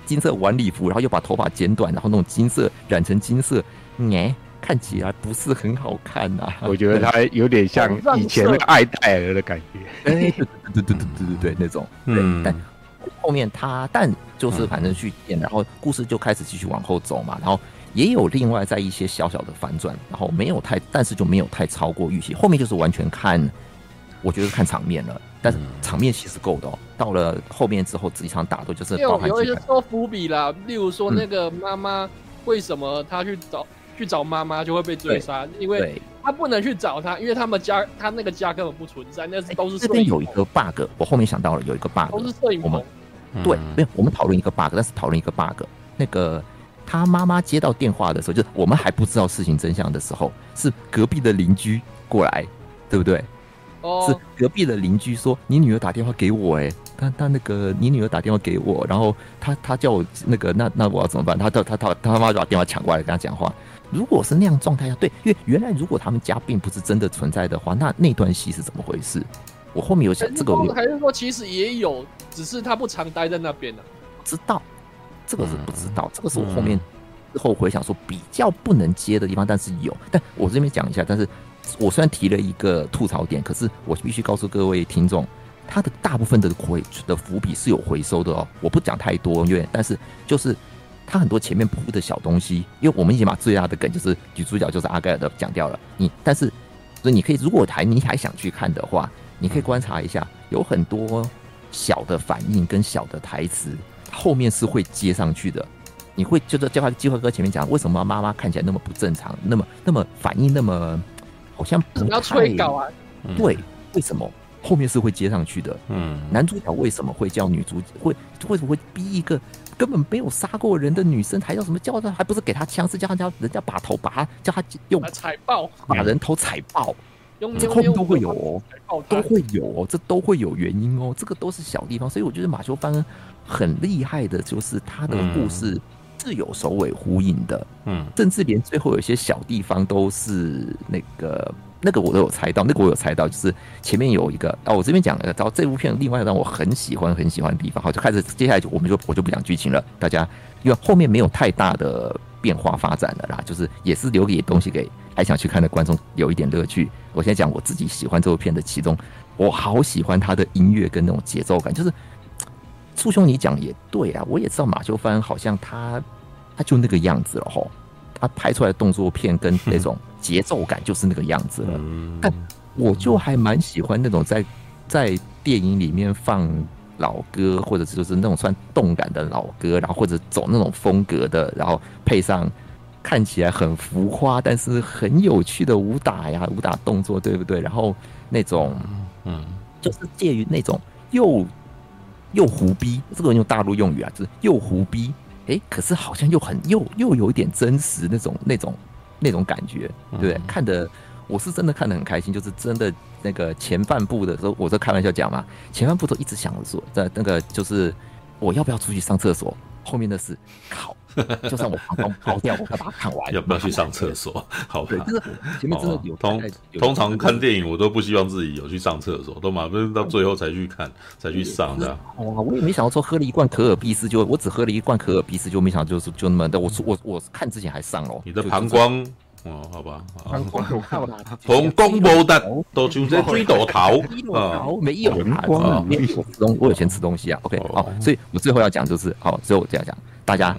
金色晚礼服，然后又把头发剪短，然后那种金色染成金色，哎。看起来不是很好看呐、啊，我觉得他有点像 以前那个艾戴尔的感觉，哎，对对对对对对对，那种，嗯，但后面他但就是反正去演，然后故事就开始继续往后走嘛，然后也有另外在一些小小的反转，然后没有太，但是就没有太超过预期，后面就是完全看，我觉得看场面了，但是场面其实够的哦，到了后面之后，几场打斗就是包含有一些说伏笔啦，例如说那个妈妈为什么她去找。去找妈妈就会被追杀，因为她不能去找他，因为他们家他那个家根本不存在，那是都是。这边有一个 bug，我后面想到了有一个 bug，都是摄影棚。对，没有，我们讨论一个 bug，但是讨论一个 bug，那个他妈妈接到电话的时候，就是我们还不知道事情真相的时候，是隔壁的邻居过来，对不对？哦，是隔壁的邻居说你女儿打电话给我，哎，他他那个你女儿打电话给我，然后他他叫我那个那那我要怎么办？他叫他他他妈就把电话抢过来跟他讲话。如果是那样状态下，对，因为原来如果他们家并不是真的存在的话，那那段戏是怎么回事？我后面有想这个有，还是说其实也有，只是他不常待在那边呢、啊？知道，这个是不知道，这个是我后面之后回想说比较不能接的地方，但是有。但我这边讲一下，但是我虽然提了一个吐槽点，可是我必须告诉各位听众，他的大部分的回的伏笔是有回收的哦。我不讲太多，因为但是就是。他很多前面铺的小东西，因为我们已经把最大的梗就是女主角就是阿盖尔的讲掉了。你但是，所以你可以如果还你还想去看的话，你可以观察一下，有很多小的反应跟小的台词，后面是会接上去的。你会觉得就像机会哥前面讲，为什么妈妈看起来那么不正常，那么那么反应那么好像不要催稿啊？对，为什么后面是会接上去的？嗯，男主角为什么会叫女主会为什么会逼一个根本没有杀过人的女生，还叫什么叫他？还不是给他枪，是叫他叫人家把头把他叫他用踩爆，把人头踩爆。这后面都会有哦，都会有哦，这都会有原因哦，这个都是小地方，所以我觉得马修·班恩很厉害的，就是他的故事是有首尾呼应的，嗯，甚至连最后有一些小地方都是那个那个我都有猜到，那个我有猜到，就是前面有一个啊，我这边讲了，然后这部片另外让我很喜欢很喜欢的地方，好，就开始接下来就我们就我就不讲剧情了，大家因为后面没有太大的变化发展了啦，就是也是留给东西给还想去看的观众有一点乐趣。我先讲我自己喜欢这部片的其中，我好喜欢它的音乐跟那种节奏感。就是，簇兄你讲也对啊，我也知道马修·帆好像他他就那个样子了吼，他拍出来的动作片跟 那种节奏感就是那个样子了。但我就还蛮喜欢那种在在电影里面放老歌，或者就是那种算动感的老歌，然后或者走那种风格的，然后配上。看起来很浮夸，但是很有趣的武打呀，武打动作，对不对？然后那种，嗯，就是介于那种又又胡逼，这个用大陆用语啊，就是又胡逼，哎，可是好像又很又又有一点真实那种那种那种感觉，对不对？嗯、看的我是真的看得很开心，就是真的那个前半部的时候，我在开玩笑讲嘛，前半部都一直想着说，在那个就是我要不要出去上厕所，后面的是靠。就算我膀胱跑掉，我要把它看完。要不要去上厕所？好吧，就是前面真的有。通通常看电影，我都不希望自己有去上厕所，都嘛不是到最后才去看，才去上的。哇，我也没想到说喝了一罐可尔必思，就我只喝了一罐可尔必思，就没想到就是就那么的。我我我看之前还上了。你的膀胱哦，好吧，膀胱有靠啦，膀胱无得，都就在追到头 啊，没有膀胱里面吃东，我有钱吃东西啊。OK，好，所以我最后要讲就是，好，最后我这样讲，大家。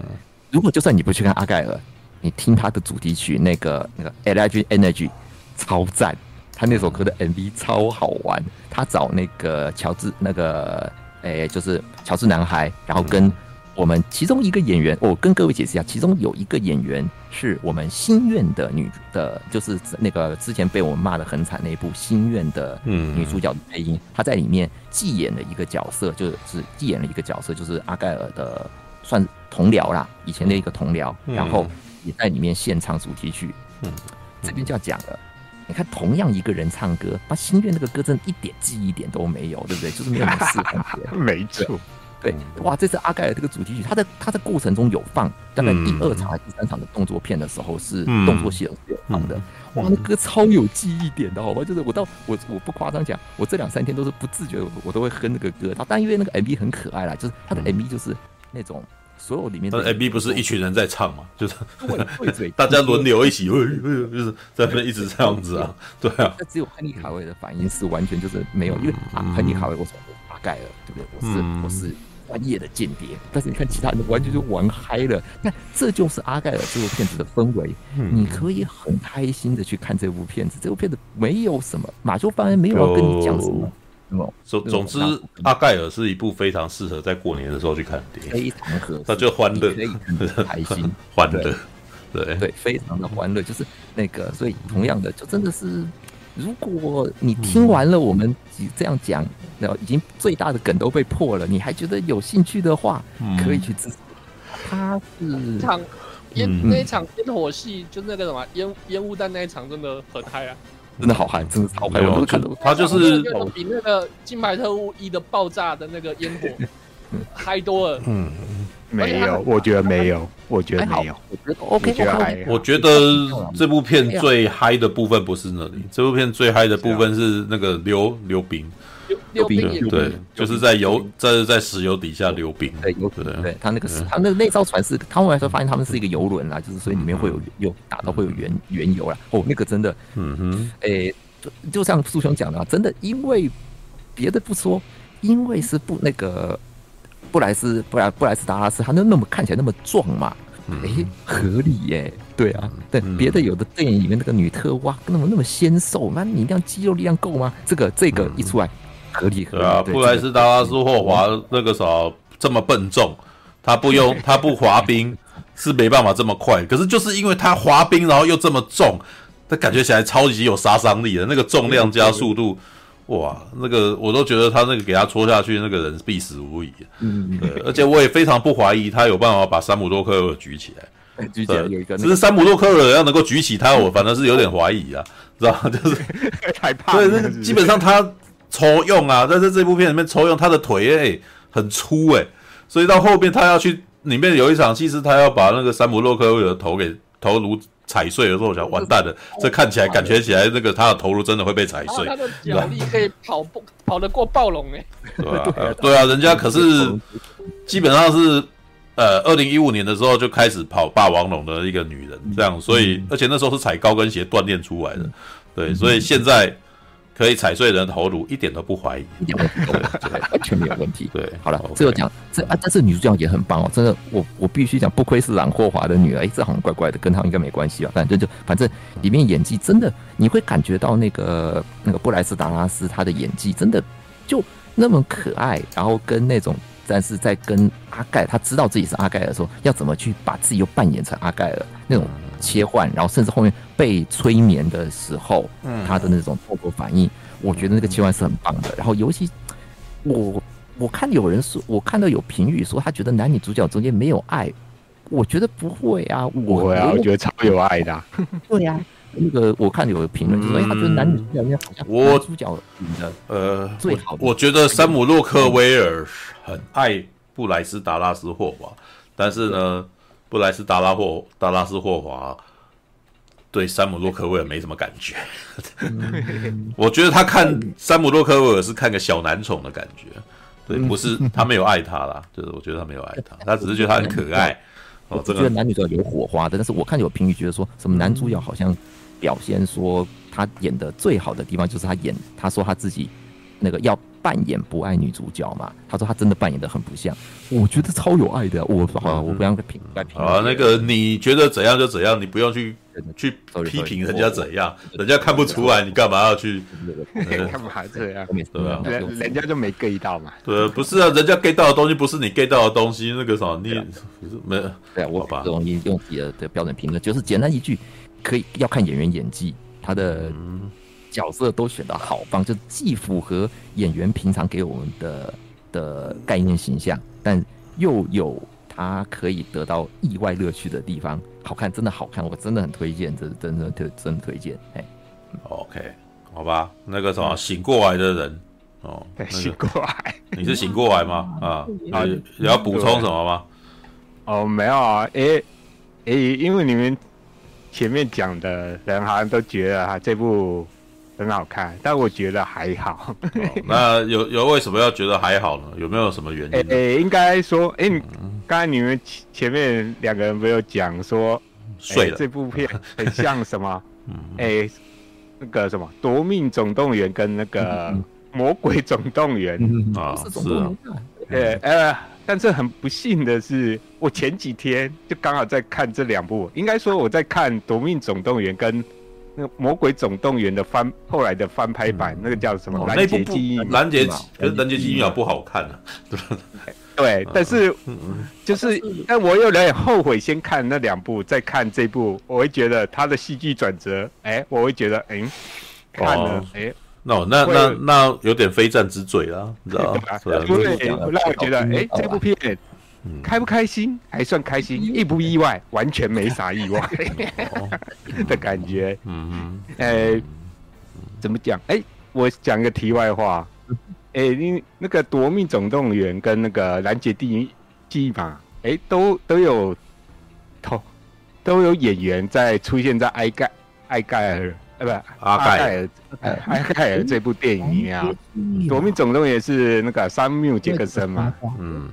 如果就算你不去看阿盖尔，你听他的主题曲那个那个 Electric Energy 超赞，他那首歌的 MV 超好玩。他找那个乔治那个诶、欸，就是乔治男孩，然后跟我们其中一个演员，我跟各位解释一下，其中有一个演员是我们心愿的女的，就是那个之前被我们骂的很惨那一部心愿的女主角的配音，她在里面既演了一个角色，就是既演了一个角色，就是阿盖尔的。算同僚啦，以前的一个同僚，嗯、然后也在里面献唱主题曲。嗯，这边就要讲了，你看，同样一个人唱歌，把心愿那个歌真的一点记忆点都没有，对不对？就是没有那么适合。没错，对，哇，这次阿盖尔这个主题曲，他在他在过程中有放，大概第二场还是第三场的动作片的时候是动作戏有放的。哇，那歌超有记忆点的，好吧？就是我到我我不夸张讲，我这两三天都是不自觉我，我都会哼那个歌。他但因为那个 MV 很可爱啦，就是他的 MV 就是。那种所有里面的 MV 不是一群人在唱嘛？就是 大家轮流一起，就是在那边一直这样子啊。对啊，那只有亨利卡维的反应是完全就是没有，因为啊，亨利卡维我是阿盖尔，对不对？我是我是专业的间谍，但是你看其他人完全就玩嗨了。那这就是阿盖尔这部片子的氛围，你可以很开心的去看这部片子。这部片子没有什么马修·范恩没有要跟你讲什么。总总之，阿盖尔是一部非常适合在过年的时候去看的电影，非常合适，那就欢乐，可以开心，欢乐，对。对，非常的欢乐，就是那个，所以同样的，就真的是，如果你听完了我们这样讲，然后已经最大的梗都被破了，你还觉得有兴趣的话，可以去支持。他是场烟那一场烟火戏，就那个什么烟烟雾弹那一场，真的很嗨啊！真的好嗨，真的超嗨！我都看到他就是比那个《金牌特务一》的爆炸的那个烟火嗨多了。嗯，没有，我觉得没有，我觉得没有，我觉得 OK。我觉得这部片最嗨的部分不是那里，这部片最嗨的部分是那个刘刘冰。溜冰，对，就是在油在在石油底下溜冰。对，有可能。对，他那个是他那那艘船是，他后来说发现他们是一个游轮啦，就是所以里面会有有打到会有原原油啦。哦，那个真的，嗯哼，诶，就就像苏兄讲的，真的，因为别的不说，因为是不那个布莱斯布莱布莱斯达拉斯，他那那么看起来那么壮嘛，哎，合理耶，对啊，对，别的有的电影里面那个女特哇，那么那么纤瘦，那你这样肌肉力量够吗？这个这个一出来。合理，合理，对啊，布莱斯达拉斯霍华那个时候这么笨重，他不用他不滑冰，是没办法这么快。可是就是因为他滑冰，然后又这么重，他感觉起来超级有杀伤力的。那个重量加速度，哇，那个我都觉得他那个给他戳下去，那个人必死无疑。嗯，对。而且我也非常不怀疑他有办法把山姆洛克尔举起来。举起来有一个，只是山姆洛克尔要能够举起他，我反正是有点怀疑啊，知道就是 太怕。对，那基本上他抽用啊，在这这部片里面抽用他的腿哎、欸、很粗哎、欸，所以到后面他要去里面有一场戏是他要把那个山姆洛克尔的头给头颅踩碎的时候，我想完蛋了，这看起来感觉起来那个他的头颅真的会被踩碎。他的脚力可以跑不跑得过暴龙哎，对啊，对啊，人家可是基本上是。呃，二零一五年的时候就开始跑霸王龙的一个女人，这样，所以而且那时候是踩高跟鞋锻炼出来的，对，所以现在可以踩碎人头颅，一点都不怀疑，一点都不怀疑，完全没有问题。对，好了，这个讲这啊，但是女主角也很棒哦，真的，我我必须讲，不愧是朗霍华的女儿，哎，这好像怪怪的，跟她应该没关系啊？反正就反正里面演技真的，你会感觉到那个那个布莱斯达拉斯她的演技真的就那么可爱，然后跟那种。但是在跟阿盖，他知道自己是阿盖的时候，要怎么去把自己又扮演成阿盖了那种切换，然后甚至后面被催眠的时候，他的那种动作反应，我觉得那个切换是很棒的。然后尤其我我看有人说，我看到有评语说他觉得男女主角中间没有爱，我觉得不会啊，我会啊，我觉得超有爱的。对呀，那个我看有评论就说，哎，他觉得男女主角好像我主角的呃最好的，我觉得山姆洛克威尔。很爱布莱斯达拉斯霍华，但是呢，布莱斯达拉霍达拉斯霍华对山姆洛克威尔没什么感觉。我觉得他看山姆洛克威尔是看个小男宠的感觉，对，不是他没有爱他啦，就是我觉得他没有爱他，他只是觉得他很可爱。我觉得男女主角有火花的，但是我看有评语觉得说什么男主角好像表现说他演的最好的地方就是他演，他说他自己那个要。扮演不爱女主角嘛？他说他真的扮演的很不像，我觉得超有爱的。我好，我不要评来评啊。那个你觉得怎样就怎样，你不用去去批评人家怎样，人家看不出来，你干嘛要去？干嘛这样？对吧？人家就没 get 到嘛。对，不是啊，人家 get 到的东西不是你 get 到的东西。那个什么，你没对啊？我把容易用自己的标准评论，就是简单一句，可以要看演员演技，他的。角色都选的好棒，就既符合演员平常给我们的的概念形象，但又有他可以得到意外乐趣的地方。好看，真的好看，我真的很推荐，这真的推真的推荐。哎，OK，好吧，那个什么醒过来的人哦，醒过来，你是醒过来吗？啊，你要补充什么吗？哦，没有啊，诶诶，因为你们前面讲的人好像都觉得啊，这部。很好看，但我觉得还好。哦、那有有为什么要觉得还好呢？有没有什么原因？诶、欸，应该说，哎、欸，刚才你们前面两个人没有讲说，睡了、欸、这部片很像什么？哎、欸，那个什么《夺命总动员》跟那个《魔鬼总动员》啊，是啊，对，呃，但是很不幸的是，我前几天就刚好在看这两部，应该说我在看《夺命总动员》跟。那个《魔鬼总动员》的翻后来的翻拍版，那个叫什么？拦截机，拦截，可是拦截机一秒不好看啊。对，但是 就是，但我有点后悔，先看那两部，再看这部，我会觉得他的戏剧转折，哎，我会觉得，哎，看了，哎，那那那那有点非战之罪啦，你知道吗？对，让我觉得，哎，这部片。开不开心？还算开心，意不意外？完全没啥意外 的感觉。嗯嗯。诶，怎么讲？哎，我讲个题外话。哎，你那个《夺命总动员》跟那个《拦截第一机》嘛，哎，都都有，都都有演员在出现在埃盖埃盖尔，呃，不，阿盖尔，阿盖尔这部电影里面啊，《夺命总动员》是那个山缪杰克森嘛，嗯。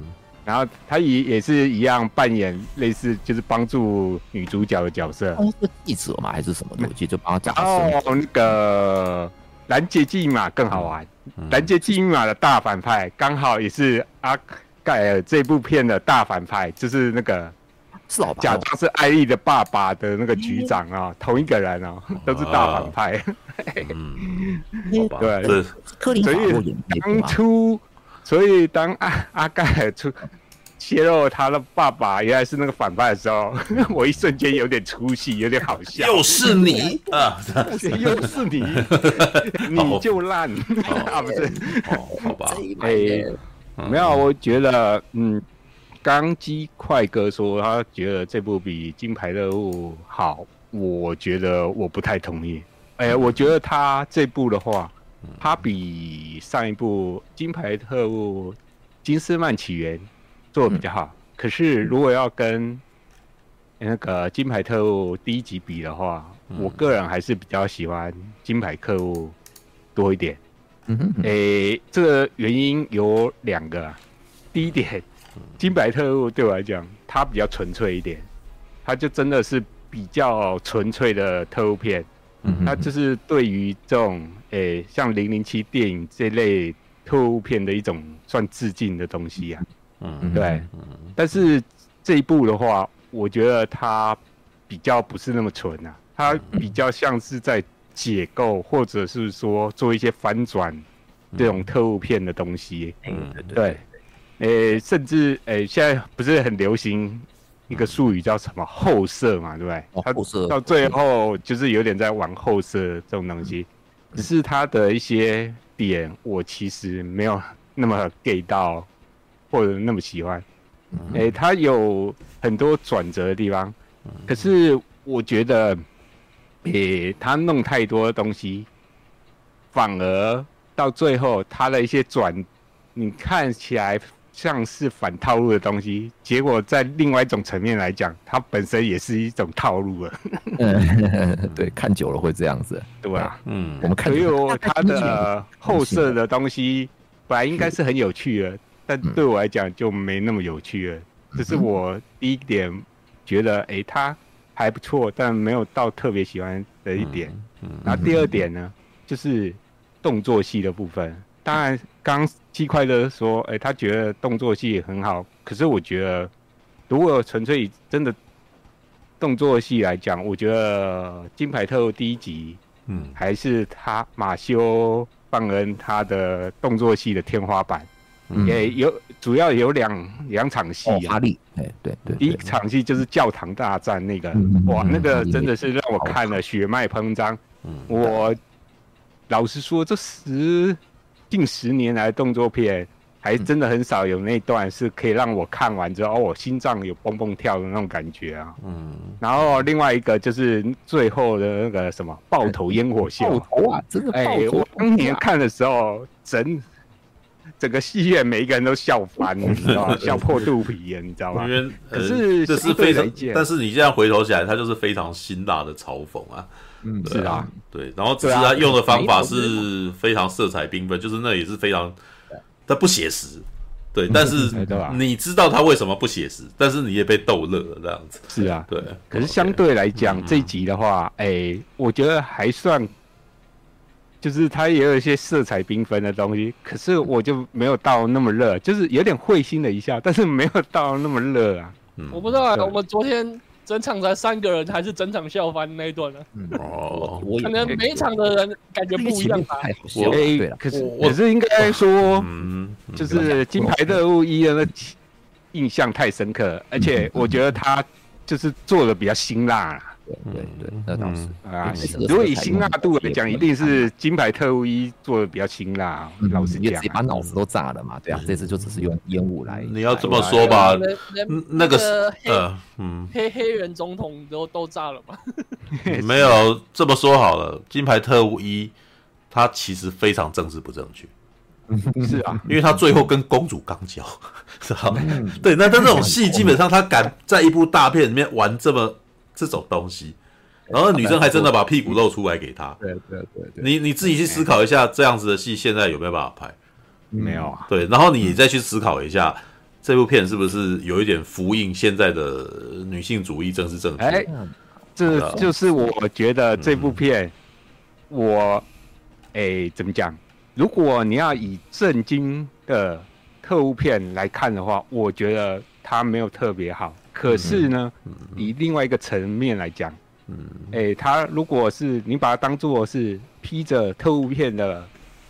然后他也也是一样扮演类似就是帮助女主角的角色，是记者吗？还是什么东西？就帮他讲。哦，那个拦截机密码更好玩。拦截机密码的大反派刚好也是阿盖尔这部片的大反派，就是那个是老假装是艾莉的爸爸的那个局长啊，同一个人哦，都是大反派。嗯，对，所以当初。所以当阿阿盖尔出揭露他的爸爸原来是那个反派的时候，我一瞬间有点出戏，有点好笑。又是你 啊！又是你，你就烂啊！不是，好吧？哎，没有，我觉得，嗯，刚鸡快哥说他觉得这部比《金牌特务》好，我觉得我不太同意。哎，我觉得他这部的话，他比上一部《金牌特务：金斯曼起源》做的比较好。可是如果要跟那个《金牌特务》第一集比的话，我个人还是比较喜欢《金牌特务》多一点。嗯哼，诶，这个原因有两个。第一点，《金牌特务》对我来讲，它比较纯粹一点，它就真的是比较纯粹的特务片。嗯它就是对于这种诶，像《零零七》电影这类特务片的一种算致敬的东西啊。嗯，对。但是这一部的话，我觉得它比较不是那么纯啊，它比较像是在解构，或者是说做一些反转这种特务片的东西。嗯，对。诶，甚至诶，现在不是很流行。一个术语叫什么后设嘛，对不对？它后设到最后就是有点在玩后设这种东西，只 是他的一些点我其实没有那么 get 到，或者那么喜欢。诶，他有很多转折的地方，可是我觉得，诶，他弄太多东西，反而到最后他的一些转，你看起来。像是反套路的东西，结果在另外一种层面来讲，它本身也是一种套路了。嗯，对，看久了会这样子，对吧？嗯，我们看。所以它的 后设的东西本来应该是很有趣的，但对我来讲就没那么有趣了。这是我第一点觉得，哎，它还不错，但没有到特别喜欢的一点。然后第二点呢，就是动作戏的部分。当然，刚鸡块哥说，哎、欸，他觉得动作戏很好。可是我觉得，如果纯粹真的动作戏来讲，我觉得《金牌特务》第一集，嗯，还是他马修·邦恩他的动作戏的天花板。嗯、也有主要有两两场戏啊，哈利，对对对，第一场戏就是教堂大战那个，嗯、哇，那个真的是让我看了血脉喷张。嗯，我老实说，这十。近十年来动作片，还真的很少有那段是可以让我看完之后，哦，我心脏有蹦蹦跳的那种感觉啊。嗯。然后另外一个就是最后的那个什么爆头烟火秀。爆头啊！真的爆头。哎，我当年看的时候，整整个戏院每一个人都笑翻了，你知道吗？笑破肚皮了，你知道吗？因为可是这是非常，但是你这样回头起来，它就是非常辛辣的嘲讽啊。嗯，是啊，对，然后只是他用的方法是非常色彩缤纷，就是那也是非常，他不写实，对，但是你知道他为什么不写实，但是你也被逗乐了这样子，是啊，对。可是相对来讲，这一集的话，哎，我觉得还算，就是它也有一些色彩缤纷的东西，可是我就没有到那么热，就是有点会心的一下，但是没有到那么热啊。我不知道啊，我们昨天。整场才三个人，还是整场笑翻那一段呢？哦，可能每一场的人感觉不一样吧。我对了，可是我是应该说，嗯，就是金牌任务一的那印象太深刻，而且我觉得他就是做的比较辛辣。对对，那倒是啊。如果以辛辣度来讲，一定是金牌特务一做的比较辛辣。老实讲，直接把脑子都炸了嘛。对啊，这次就只是用烟雾来。你要这么说吧，那个呃，嗯，黑黑人总统都都炸了嘛。没有这么说好了，金牌特务一，他其实非常政治不正确。是啊，因为他最后跟公主刚交，是吧？对，那他这种戏基本上他敢在一部大片里面玩这么。这种东西，然后女生还真的把屁股露出来给他。对对对，你你自己去思考一下，这样子的戏现在有没有办法拍？没有啊。对，然后你再去思考一下，这部片是不是有一点呼应现在的女性主义政治正确？哎，这就是我觉得这部片，我哎怎么讲？如果你要以正经的特务片来看的话，我觉得它没有特别好。可是呢，嗯、以另外一个层面来讲，嗯，哎、欸，他如果是你把它当做是披着特务片的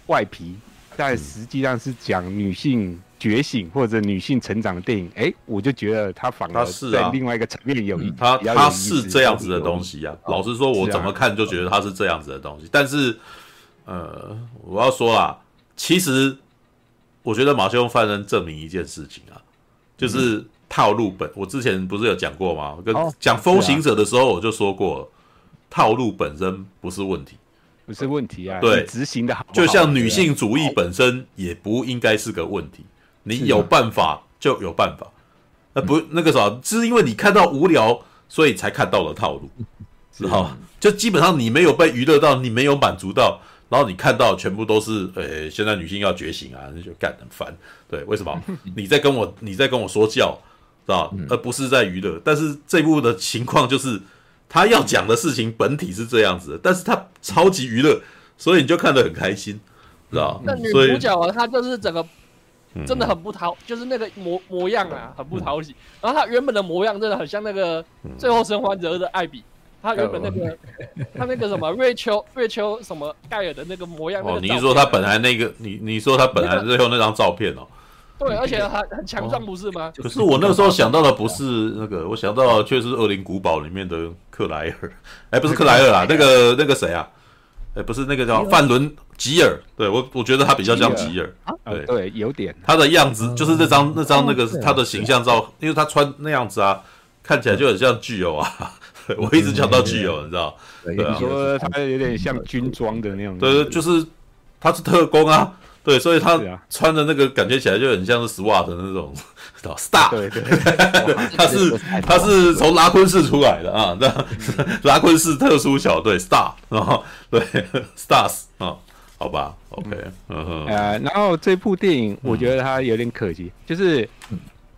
外皮，但实际上是讲女性觉醒或者女性成长的电影，哎，我就觉得它反而在另外一个层面有意，它它是这样子的东西啊。老实说，我怎么看就觉得它是这样子的东西。但是，呃，我要说啦，其实我觉得马修犯人证明一件事情啊，就是套路本。我之前不是有讲过吗？跟讲风行者的时候我就说过，套路本身不是问题。不是问题啊，对，执行的好，就像女性主义本身也不应该是个问题，你有办法就有办法，那不那个啥，是因为你看到无聊，所以才看到了套路，知道吗？就基本上你没有被娱乐到，你没有满足到，然后你看到全部都是，诶，现在女性要觉醒啊，那就干很烦，对，为什么？你在跟我你在跟我说教，知道，而不是在娱乐，但是这部的情况就是。他要讲的事情本体是这样子的，但是他超级娱乐，所以你就看得很开心，知道？那女主角啊，她就是整个真的很不讨，就是那个模模样啊，很不讨喜。然后她原本的模样真的很像那个《最后生还者》的艾比，她原本那个 她那个什么瑞秋瑞秋什么盖尔的那个模样。哦，你是说她本来那个你你说她本来最后那张照片哦？对，而且很很强壮，不是吗？可是我那个时候想到的不是那个，我想到的却是《恶灵古堡》里面的克莱尔，哎，不是克莱尔啊，那个那个谁啊？哎，不是那个叫范伦吉尔，对我我觉得他比较像吉尔，对。对，有点他的样子就是那张那张那个他的形象照，因为他穿那样子啊，看起来就很像巨友啊，我一直讲到巨友，你知道？对啊，说他有点像军装的那种，对，就是他是特工啊。对，所以他穿的那个感觉起来就很像是 SWAT 的那种，Star，对对，他是他是从拉昆市出来的啊，那拉昆市特殊小队 Star，然后对 Stars 啊，好吧，OK，嗯。哼，呃，然后这部电影我觉得他有点可惜，就是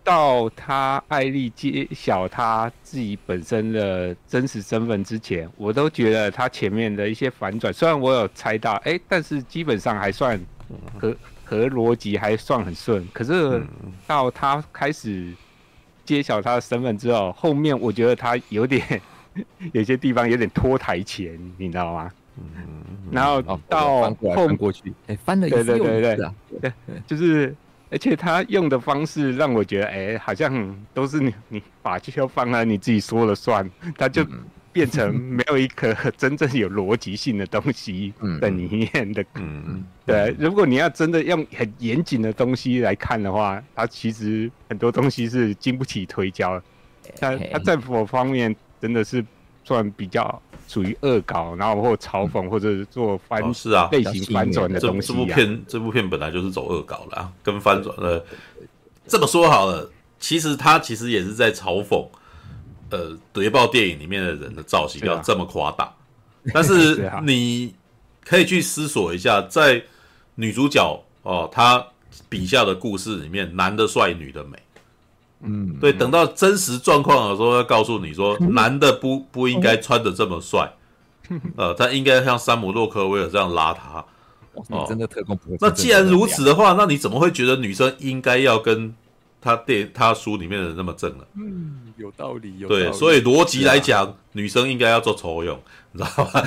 到他艾丽揭晓他自己本身的真实身份之前，我都觉得他前面的一些反转，虽然我有猜到，哎，但是基本上还算。和和逻辑还算很顺，可是到他开始揭晓他的身份之后，后面我觉得他有点 有些地方有点拖台前，你知道吗？嗯，然后到后面过去，哎，翻了一次，对对对对，对，就是而且他用的方式让我觉得，哎，好像都是你你把球放在你自己说了算，他就。变成没有一颗 真正有逻辑性的东西在里面的，嗯，对。如果你要真的用很严谨的东西来看的话，它其实很多东西是经不起推敲的。它它在某方面真的是算比较属于恶搞，然后或嘲讽或者是做翻是啊类型翻转的东西。这部片这部片本来就是走恶搞的，跟翻转的。这么说好了，其实它其实也是在嘲讽。呃，谍报电影里面的人的造型要这么夸大，但是 你可以去思索一下，在女主角哦，她笔下的故事里面，男的帅，女的美，嗯，对，等到真实状况的时候，要告诉你说，男的不不应该穿的这么帅，呃，他应该像山姆洛克威尔这样邋遢，哦，真的特工不会。那既然如此的话，那你怎么会觉得女生应该要跟他电他书里面的人那么正呢？嗯。有道理，有对，所以逻辑来讲，啊、女生应该要做抽用，你知道吗？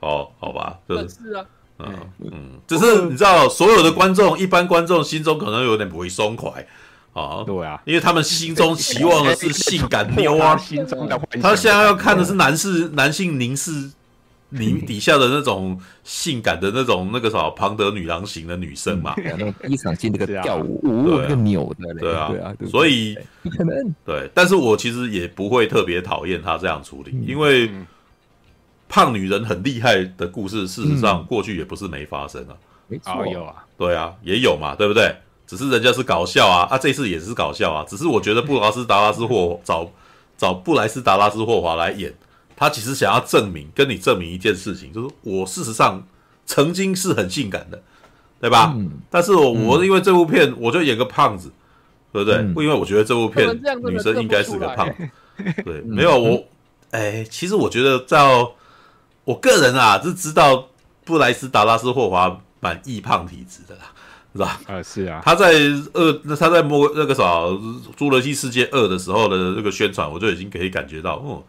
哦，好吧，就是，是啊，嗯嗯，只是你知道，所有的观众，一般观众心中可能有点不会松快啊，对啊，因为他们心中期望的是性感 妞啊，心中的他现在要看的是男士、男性凝视。你底下的那种性感的那种那个啥庞德女郎型的女生嘛，那种衣裳性那个跳舞舞那个扭的，对啊，对啊，所以不可能。对，但是我其实也不会特别讨厌他这样处理，因为胖女人很厉害的故事，事实上过去也不是没发生啊，没错，有啊，对啊，也有嘛，对不对？只是人家是搞笑啊，啊，这次也是搞笑啊，只是我觉得布莱斯达拉斯霍找找布莱斯达拉斯霍华来演。他其实想要证明，跟你证明一件事情，就是我事实上曾经是很性感的，对吧？嗯、但是我我因为这部片，我就演个胖子，对不对？嗯、因为我觉得这部片女生应该是个胖子，对，没有我，哎，其实我觉得照我个人啊，是知道布莱斯达拉斯霍华蛮易胖体质的啦，是吧？啊，是啊，他在二那他在摸那个啥《侏罗纪世界二》的时候的那个宣传，我就已经可以感觉到，哦。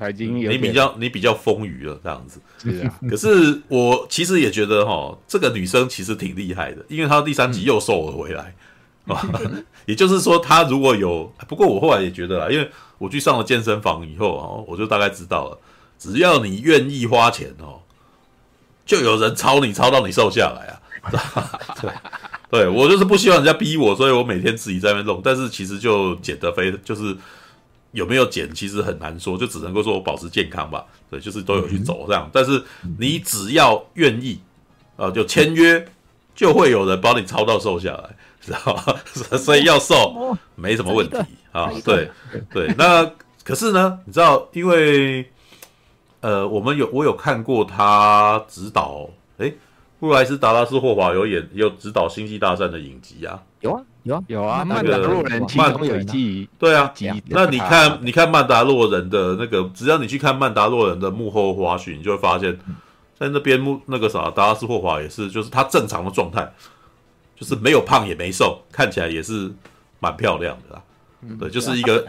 他已经有你比较你比较丰腴了这样子。是啊，可是我其实也觉得哈，这个女生其实挺厉害的，因为她第三集又瘦了回来。嗯、也就是说，她如果有，不过我后来也觉得啦，因为我去上了健身房以后哦，我就大概知道了，只要你愿意花钱哦，就有人抄你抄到你瘦下来啊。对。对，我就是不希望人家逼我，所以我每天自己在那边弄。但是其实就减得非，就是有没有减，其实很难说，就只能够说我保持健康吧。对，就是都有去走这样。但是你只要愿意，啊，就签约，就会有人帮你操到瘦下来，知道吗？所以要瘦没什么问题啊。对对，那可是呢，你知道，因为呃，我们有我有看过他指导，诶布莱斯·达拉斯·霍华有演有指导《星际大战》的影集啊，有啊有啊有啊，那个曼达洛人其中有一季，对啊，那你看你看曼达洛人的那个，只要你去看曼达洛人的幕后花絮，你就会发现，在那边幕那个啥，达拉斯·霍华也是，就是他正常的状态，就是没有胖也没瘦，看起来也是蛮漂亮的啦。对，就是一个，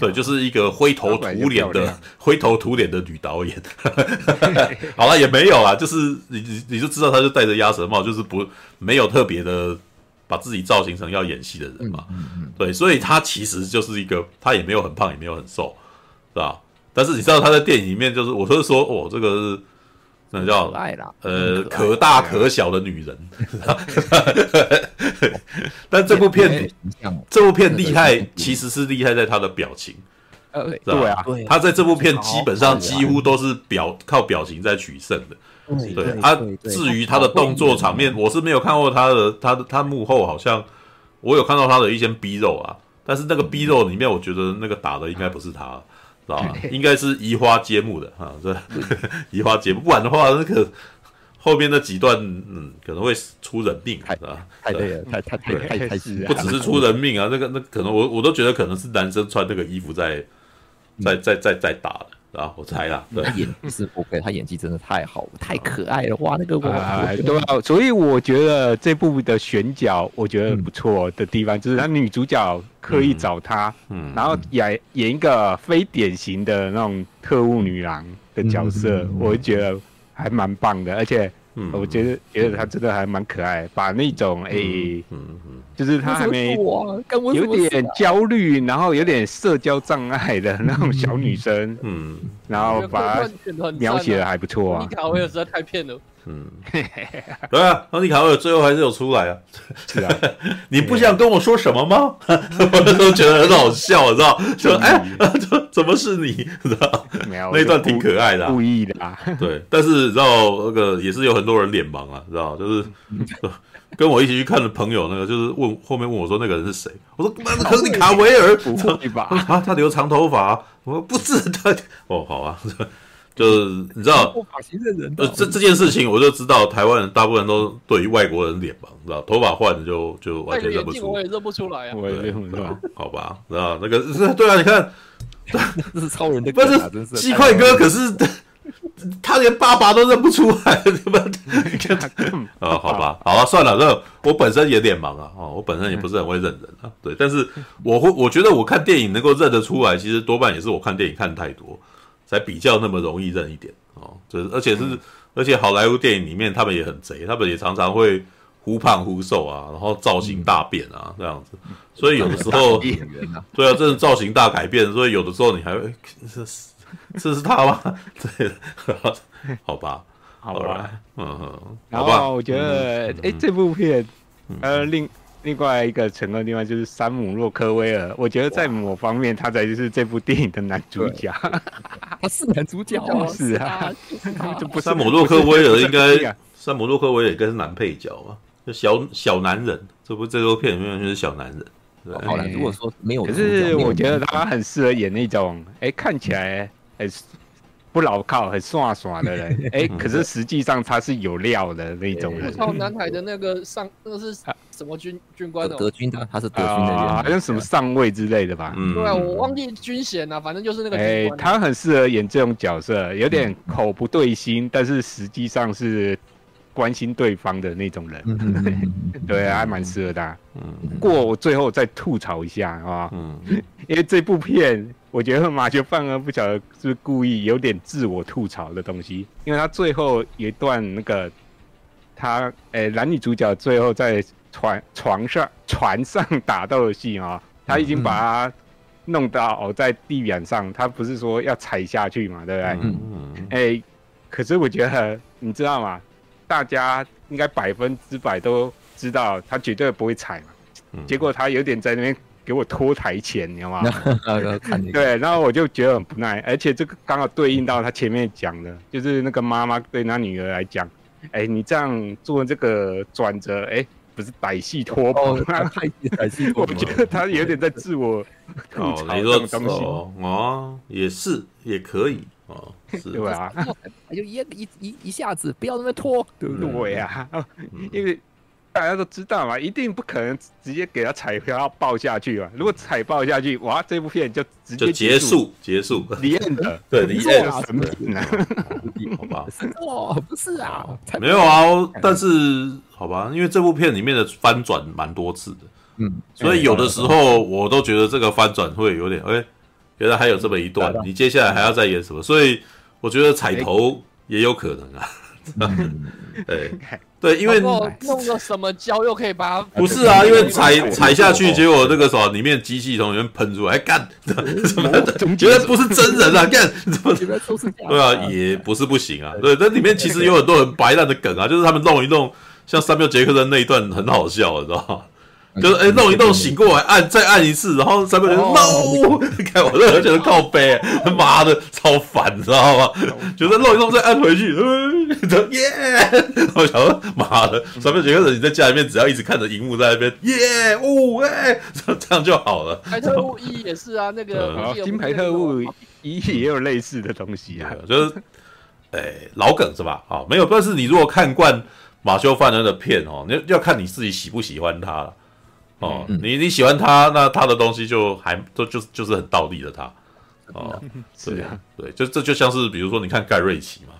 对，就是一个灰头土脸的灰头土脸的女导演。好了，也没有啦，就是你你你就知道，她就戴着鸭舌帽，就是不没有特别的把自己造型成要演戏的人嘛。对，所以他其实就是一个，他也没有很胖，也没有很瘦，是吧？但是你知道他在电影里面，就是我都是说，哦，这个是。那叫呃可大可小的女人，但这部片这部片厉害，其实是厉害在她的表情。呃，对啊，他在这部片基本上几乎都是表靠表情在取胜的。对，他至于他的动作场面，我是没有看过他的，他的他幕后好像我有看到他的一些 B 肉啊，但是那个 B 肉里面，我觉得那个打的应该不是他。知道吧？应该是移花接木的哈，这 移花接木，不然的话，那个后面那几段，嗯，可能会出人命，太太累了，太太太太太是，不只是出人命啊，那个那可能我我都觉得可能是男生穿那个衣服在在在在在打的。啊，我猜啦，对，他演技是 OK，他演技真的太好了，太可爱了，哇，那个我，啊，对啊，所以我觉得这部的选角，我觉得不错的地方，就是他女主角刻意找他，嗯，然后演演一个非典型的那种特务女郎的角色，我觉得还蛮棒的，而且。我觉得觉得他真的还蛮可爱，把那种诶，嗯嗯，就是他还没有点焦虑，然后有点社交障碍的那种小女生，嗯，然后把她描写的还不错啊。妮卡维尔实在太骗了，嗯，对啊，那妮卡维尔最后还是有出来啊，是啊，你不想跟我说什么吗？我都觉得很好笑，你知道？说哎，怎怎么是你？知道？那一段挺可爱的，故意的啊。对，但是你知道那个也是有很多人脸盲啊，知道？就是跟我一起去看的朋友，那个就是问后面问我说那个人是谁？我说那亨利卡维尔，不会吧？啊，他留长头发。我说不是他。哦，好啊，就是你知道，呃，这这件事情我就知道，台湾人大部分都对于外国人脸盲，知道？头发换了就就完全认不出。我也认不出来啊，我也认不出来。好吧，知道那个 对啊，你看。这是超人的，不是鸡块哥，可是他连爸爸都认不出来，对不对？啊，好吧，好了，算了，那我本身也脸盲啊，哦，我本身也不是很会认人啊，对，但是我会，我觉得我看电影能够认得出来，其实多半也是我看电影看太多，才比较那么容易认一点哦，就是而且是而且好莱坞电影里面他们也很贼，他们也常常会。忽胖忽瘦啊，然后造型大变啊，这样子，所以有的时候，对啊，这是造型大改变，所以有的时候你还会，这是他吗？对，好吧，好吧，嗯，然后我觉得，哎，这部片，呃，另另外一个成功的地方就是山姆洛克威尔，我觉得在某方面他才是这部电影的男主角，他是男主角，是啊，不山姆洛克威尔应该，山姆洛克威尔应该是男配角吧。小小男人，这部这部片里面就是小男人。好了，如果说没有，可是我觉得他很适合演那种，哎，看起来很不牢靠、很耍耍的人，哎，可是实际上他是有料的那种人。靠南海的那个上，那个是什么军军官？德军的，他是德军的人，好像什么上尉之类的吧？嗯，对啊，我忘记军衔了，反正就是那个。哎，他很适合演这种角色，有点口不对心，但是实际上是。关心对方的那种人，嗯 对，还蛮适合的。嗯，不过我最后再吐槽一下啊，嗯，因为这部片，我觉得马修范恩不晓得是故意有点自我吐槽的东西，因为他最后有一段那个他诶、欸、男女主角最后在船床上船上打斗的戏啊，他已经把他弄到哦在地板上，他不是说要踩下去嘛，对不对？嗯嗯，哎、欸。可是我觉得，你知道吗？大家应该百分之百都知道，他绝对不会踩嘛。嗯、结果他有点在那边给我拖台前，你知道吗？对，然后我就觉得很不耐，而且这个刚好对应到他前面讲的，就是那个妈妈对他女儿来讲，哎，你这样做这个转折，哎。不是歹戏拖棚，我觉得他有点在自我吐槽这种东西哦，哦，也是也可以哦，是对啊，就一一一一下子不要那么拖，对不对？呀？因为大家都知道嘛，一定不可能直接给他彩票爆下去嘛。如果彩爆下去，哇，这部片就直接结束结束。离岸的，对 离岸神品啊，好吧？哇，不是啊，没有啊，但是。好吧，因为这部片里面的翻转蛮多次的，嗯，所以有的时候我都觉得这个翻转会有点，哎、欸，原来还有这么一段，你接下来还要再演什么？所以我觉得彩头也有可能啊，嗯、对。对，因为弄个什么胶又可以把它，不是啊，因为踩踩下去，结果那个什么里面机器从里面喷出来，干什么，觉得不是真人啊，干什么？对啊，也不是不行啊，对，那里面其实有很多很白烂的梗啊，就是他们弄一弄。像三秒杰克的那一段很好笑，你知道吗？就是哎，弄一弄醒过来，按再按一次，然后三秒杰克 no，你看我这觉得靠背，他妈的超烦，你知道吗？觉得弄一弄再按回去嗯，耶！我想说妈的，三秒杰克你在家里面只要一直看着荧幕在那边耶哦哎，这样就好了。牌特务一也是啊，那个金牌特务一也有类似的东西啊，就是哎老梗是吧？好，没有，但是你如果看惯。马修·范恩的片哦，你要看你自己喜不喜欢他了哦。嗯、你你喜欢他，那他的东西就还都就就是很倒立的他哦。是啊，对，就这就像是比如说，你看盖瑞奇嘛，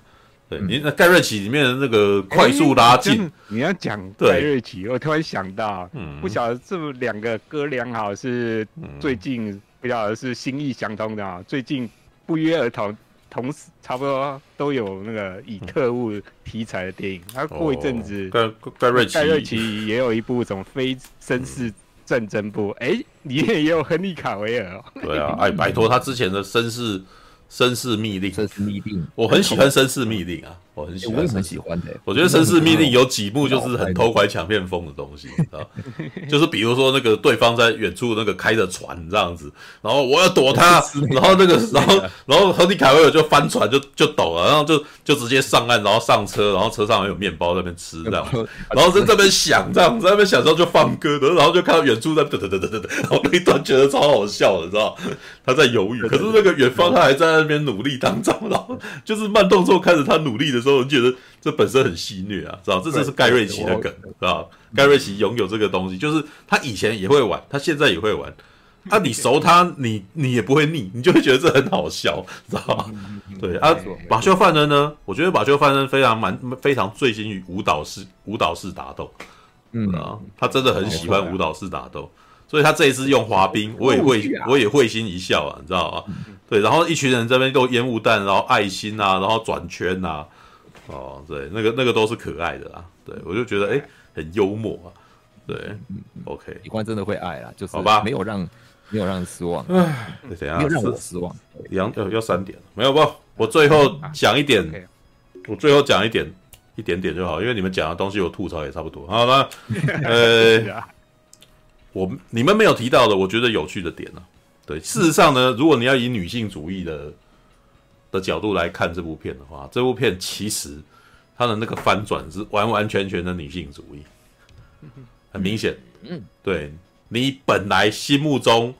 对，你那盖瑞奇里面的那个快速拉近，欸、你要讲盖瑞奇，我突然想到，嗯，不晓得这两个哥俩好是最近不晓得是心意相通的啊，最近不约而同。同时，差不多都有那个以特务题材的电影。他过一阵子，盖盖瑞奇，盖瑞奇也有一部什么非绅士战争部，哎、欸，里面也有亨利卡维尔。对啊，哎，拜托他之前的绅士。绅士密令，绅士密令，我很喜欢绅士密令啊，我很喜欢，我也很喜欢的。我觉得绅士密令有几幕就是很偷拐抢骗风的东西，啊，就是比如说那个对方在远处那个开着船这样子，然后我要躲他，然后那个，然后然后亨利凯威尔就翻船就就抖了，然后就就直接上岸，然后上车，然后车上还有面包在那边吃这样，然后在这边想这样，在那边想之后就放歌的，然后就看到远处在哒哒哒哒哒哒，然后那一段觉得超好笑的，你知道他在犹豫，可是那个远方他还在。那边努力当中，然后就是慢动作开始他努力的时候，你觉得这本身很戏虐啊，知道？这就是盖瑞奇的梗，知道？盖瑞奇拥有这个东西，就是他以前也会玩，他现在也会玩。啊，你熟他，你你也不会腻，你就会觉得这很好笑，知道吗？对啊，马修范恩呢？我觉得马修范恩非常蛮非常醉心于舞蹈式舞蹈式打斗，嗯啊，他真的很喜欢舞蹈式打斗。所以他这一次用滑冰，我也会，我也会心一笑啊，你知道吗？对，然后一群人这边都烟雾弹，然后爱心啊，然后转圈呐，哦，对，那个那个都是可爱的啊，对我就觉得哎，很幽默啊，对，OK，一关真的会爱啊，就是好吧，没有让没有让人失望，哎，等下没有让我失望，两要要三点，没有不，我最后讲一点，我最后讲一点一点点就好，因为你们讲的东西我吐槽也差不多，好了呃。我你们没有提到的，我觉得有趣的点呢、啊。对，事实上呢，如果你要以女性主义的的角度来看这部片的话，这部片其实它的那个翻转是完完全全的女性主义，很明显。嗯，对，你本来心目中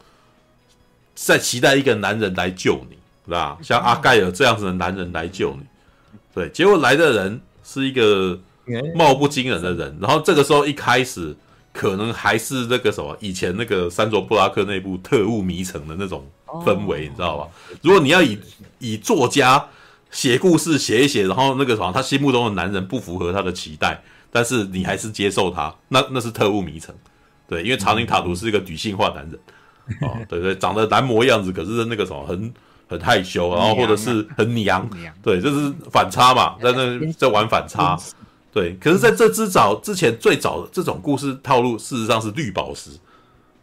在期待一个男人来救你，是吧？像阿盖尔这样子的男人来救你，对，结果来的人是一个貌不惊人的人，然后这个时候一开始。可能还是那个什么，以前那个山卓布拉克那部特务迷城的那种氛围，你知道吧？如果你要以以作家写故事写一写，然后那个什么，他心目中的男人不符合他的期待，但是你还是接受他，那那是特务迷城，对，因为查宁塔图是一个女性化男人，哦，对对，长得男模样子，可是那个什么很很害羞，然后或者是很娘，对，这是反差嘛，在那在玩反差，对，可是在这之早之前最早的这种故事套路，事实上是绿宝石，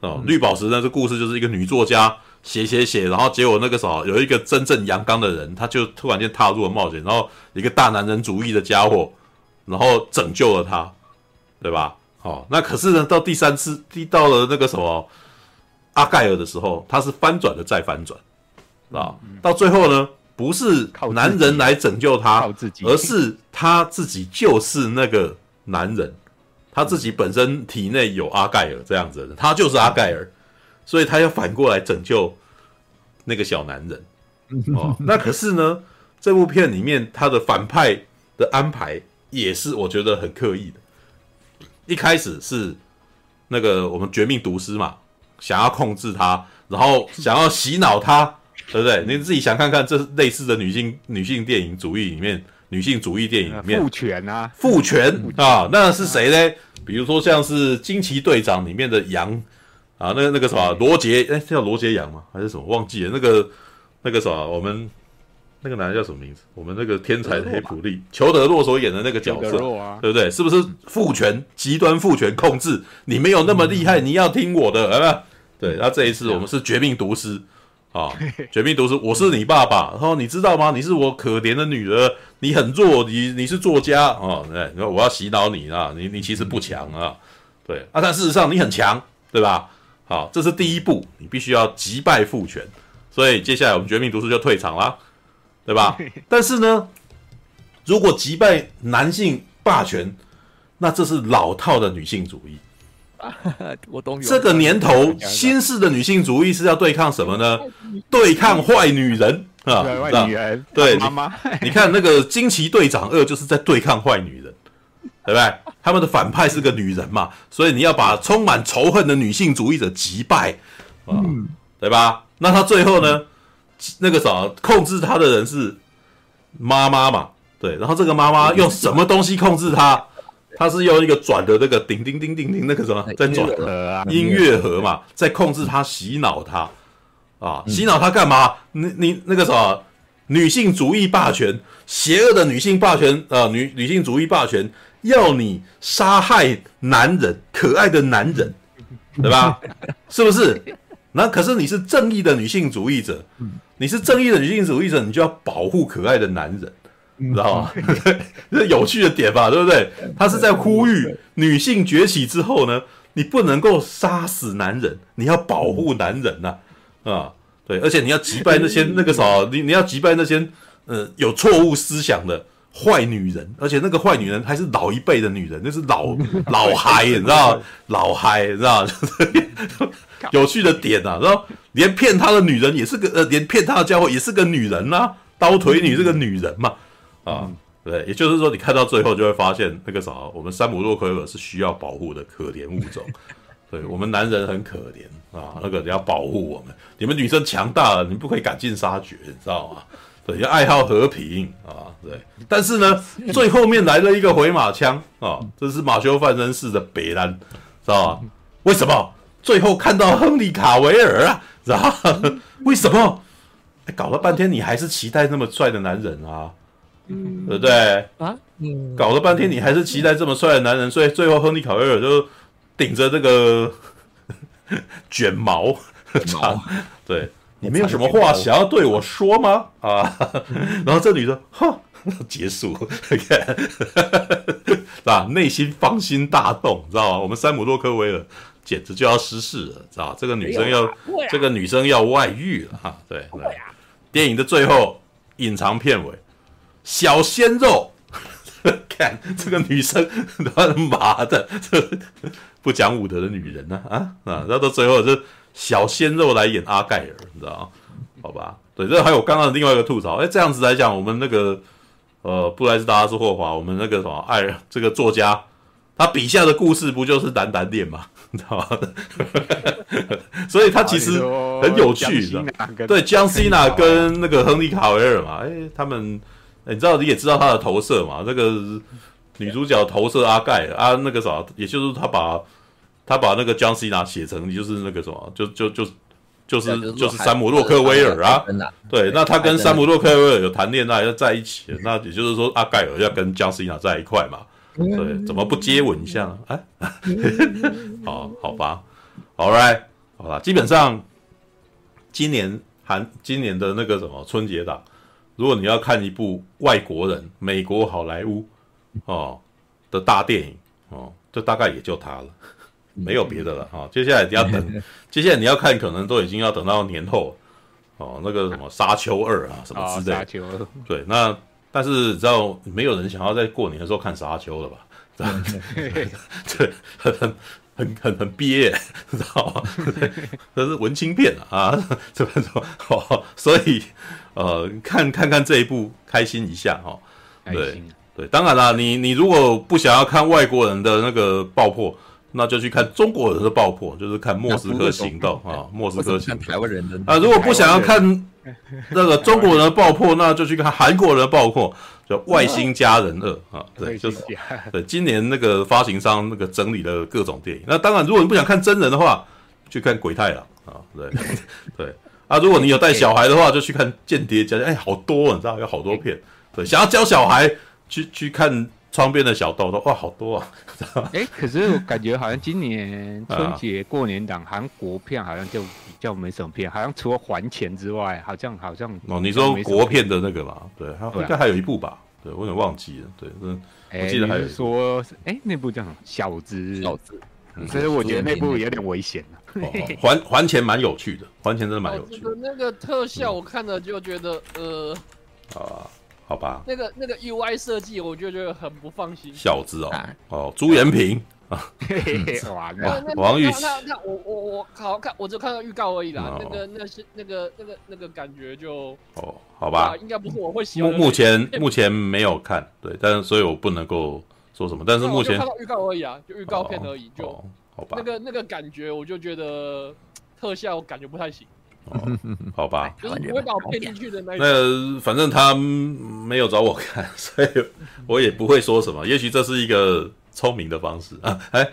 哦，绿宝石那这故事就是一个女作家。写写写，然后结果那个时候有一个真正阳刚的人，他就突然间踏入了冒险，然后一个大男人主义的家伙，然后拯救了他，对吧？哦，那可是呢，到第三次，第到了那个什么阿盖尔的时候，他是翻转的再翻转，啊，到最后呢，不是男人来拯救他，而是他自己就是那个男人，他自己本身体内有阿盖尔这样子的人，他就是阿盖尔。所以他要反过来拯救那个小男人哦。那可是呢，这部片里面他的反派的安排也是我觉得很刻意的。一开始是那个我们绝命毒师嘛，想要控制他，然后想要洗脑他，对不对？你自己想看看，这类似的女性女性电影主义里面，女性主义电影里面，父权啊，父权啊，那是谁呢？比如说像是惊奇队长里面的杨。啊，那个那个什么罗杰，哎，叫罗杰杨吗？还是什么？忘记了。那个那个什么，我们那个男的叫什么名字？我们那个天才的黑普利，裘德洛所演的那个角色，啊、对不对？是不是父权极端父权控制？你没有那么厉害，你要听我的，啊、嗯？对。那这一次我们是绝命毒师啊，绝命毒师，我是你爸爸。然后你知道吗？你是我可怜的女儿，你很弱，你你是作家啊？对，然后我要洗脑你啊，你你其实不强啊，对啊，但事实上你很强，对吧？好，这是第一步，你必须要击败父权，所以接下来我们绝命毒师就退场啦，对吧？但是呢，如果击败男性霸权，那这是老套的女性主义。我懂。这个年头 新式的女性主义是要对抗什么呢？对抗坏女人啊！坏女人，对妈妈。你看那个惊奇队长二就是在对抗坏女人。对不对？他们的反派是个女人嘛，所以你要把充满仇恨的女性主义者击败啊，嗯、对吧？那他最后呢？那个啥，控制他的人是妈妈嘛？对，然后这个妈妈用什么东西控制他？他是用一个转的那个叮叮叮叮叮那个什么在转的音乐盒嘛，在控制他，洗脑他啊，洗脑他干嘛？你你那个啥，女性主义霸权，邪恶的女性霸权啊，女女性主义霸权。要你杀害男人，可爱的男人，对吧？是不是？那可是你是正义的女性主义者，你是正义的女性主义者，你就要保护可爱的男人，知道吗？这有趣的点吧，对不对？他是在呼吁女性崛起之后呢，你不能够杀死男人，你要保护男人呐，啊，对，而且你要击败那些那个啥，你你要击败那些呃有错误思想的。坏女人，而且那个坏女人还是老一辈的女人，那是老 老嗨，你知道老嗨，你知道就是 有趣的点啊，然后连骗他的女人也是个呃，连骗他的家伙也是个女人呐、啊，刀腿女是个女人嘛，啊，对，也就是说你看到最后就会发现那个啥，我们山姆洛克威尔是需要保护的可怜物种，对我们男人很可怜啊，那个你要保护我们，你们女生强大了，你不可以赶尽杀绝，你知道吗？对，要爱好和平啊，对。但是呢，最后面来了一个回马枪啊，这是马修范恩式的北兰，知道吧？为什么？最后看到亨利卡维尔啊，知道？为什么？哎，搞了半天你还是期待那么帅的男人啊，嗯、对不对？啊，嗯，搞了半天你还是期待这么帅的男人，所以最后亨利卡维尔就顶着这个 卷毛长，对。你没有什么话想要对我说吗？啊，然后这女的，哼，结束，你看，啊，内心芳心大动，知道吗？我们山姆洛克威尔简直就要失势了，知道吧？这个女生要，这个女生要外遇了，哈，对，对，电影的最后隐藏片尾，小鲜肉，看这个女生，他妈的，这不讲武德的女人呢，啊啊，然后到最后就。小鲜肉来演阿盖尔，你知道？好吧，对，这还有刚刚的另外一个吐槽。哎，这样子来讲，我们那个呃，布莱斯达斯霍华，我们那个什么爱尔这个作家，他笔下的故事不就是男男恋吗？你知道吗？所以他其实很有趣的。对，江西娜跟那个亨利卡维尔嘛，哎，他们你知道你也知道他的投射嘛？这个女主角投射阿盖啊，那个啥，也就是他把他把那个 John Cena 写成就是那个什么，就就就就是就是山姆洛克威尔啊。对，那他跟山姆洛克威尔有谈恋爱要在一起，那也就是说阿盖尔要跟 John Cena 在一块嘛。对，怎么不接吻一下呢？哎，好，好吧，All right，好吧，基本上今年韩今年的那个什么春节档，如果你要看一部外国人美国好莱坞哦的大电影哦，这大概也就他了，没有别的了 哈、哦。接下来你要等，接下来你要看，可能都已经要等到年后哦，那个什么沙丘二啊什么之类的。沙丘二，对，那。但是你知道，没有人想要在过年的时候看沙丘了吧？对，很很很很很憋，知道吗？这是文青片啊，这么说哦，所以呃，看看看这一部，开心一下哈。对对，当然啦，你你如果不想要看外国人的那个爆破。那就去看中国人的爆破，就是看莫斯科行动啊，莫斯科行动。台湾人的啊，如果不想要看那个中国人的爆破，那就去看韩国人的爆破，叫《外星家人二》啊，对，就是对。今年那个发行商那个整理了各种电影。那当然，如果你不想看真人的话，去看《鬼太郎》啊，对 对。啊，如果你有带小孩的话，就去看《间谍家家》。哎，好多，你知道有好多片。对，想要教小孩去去看。窗边的小豆豆哇，好多啊！哎、欸，可是我感觉好像今年春节过年档韩国片好像就比较没什么片，好像除了还钱之外，好像好像哦，你说国片的那个嘛？对，应该还有一部吧？对，我有点忘记了。对，嗯，我记得还有说，哎、欸，那部叫什么？小子，小子。所以我觉得那部有点危险了还还钱蛮有趣的，还钱真的蛮有趣的。那个特效我看了就觉得，呃，啊。好吧，那个那个 UI 设计，我就觉得很不放心。小子哦，哦，朱延平 啊，王王玉，那那我我我好看，我只看到预告而已啦。那个那是那个那个那个感觉就哦，好吧，应该不是我会喜欢。目目前目前没有看，对，但是所以我不能够说什么。但是目前看到预告而已啊，就预告片而已，就好吧。那个那个感觉，我就觉得特效感觉不太行。哦，好吧，就是不会把我骗进去的那。那反正他没有找我看，所以我也不会说什么。也许这是一个聪明的方式啊！哎，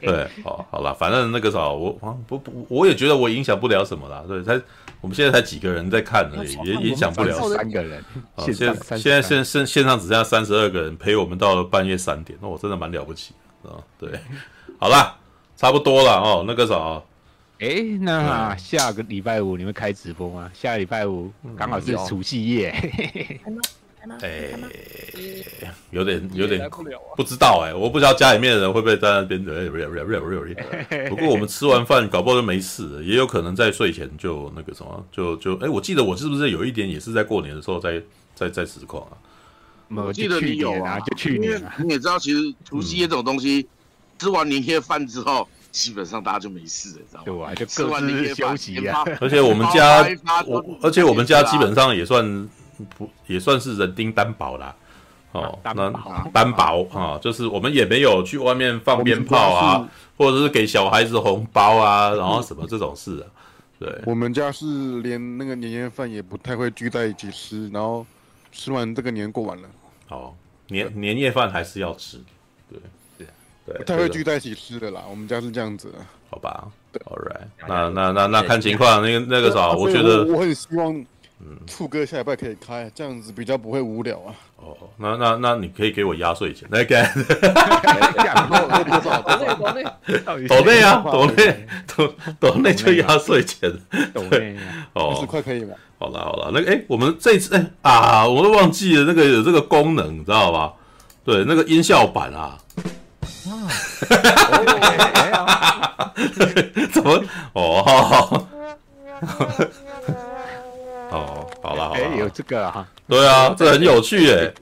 对，好，好了，反正那个啥，我啊不不，我也觉得我影响不了什么啦。对，才我们现在才几个人在看而已，也影响不了三个人。现现现在现现线上只剩下三十二个人陪我们到了半夜三点，那我真的蛮了不起啊！对，好啦，差不多了哦，那个啥。哎、欸，那下个礼拜五你会开直播吗？下个礼拜五刚好是除夕夜。哎、欸，有点有点不知道哎、欸，我不知道家里面的人会不会在那边。不过我们吃完饭搞不好就没事，也有可能在睡前就那个什么，就就哎、欸，我记得我是不是有一点也是在过年的时候在在在实况啊？我记得你有啊，就去年。你也知道，其实除夕夜这种东西，嗯、吃完年夜饭之后。基本上大家就没事了，知道吗？对啊，就各自休息啊。而且我们家，我而且我们家基本上也算不也算是人丁单薄啦。哦，那单薄啊，就是我们也没有去外面放鞭炮啊，或者是给小孩子红包啊，然后什么这种事啊。对，我们家是连那个年夜饭也不太会聚在一起吃，然后吃完这个年过完了。哦，年年夜饭还是要吃，对。不太会聚在一起吃的啦，我们家是这样子的，好吧？对，All right，那那那那看情况，那个那个啥，我觉得我很希望，嗯，兔哥下礼拜可以开，这样子比较不会无聊啊。哦，那那那你可以给我压岁钱，来给，抖内啊，抖内，抖抖内就压岁钱，抖内，哦，十块可以吗？好了好了，那个哎，我们这次哎啊，我都忘记了那个有这个功能，你知道吧？对，那个音效版啊。怎么？哦，哦，好了好了，哎，有这个啊？对啊，这很有趣哎。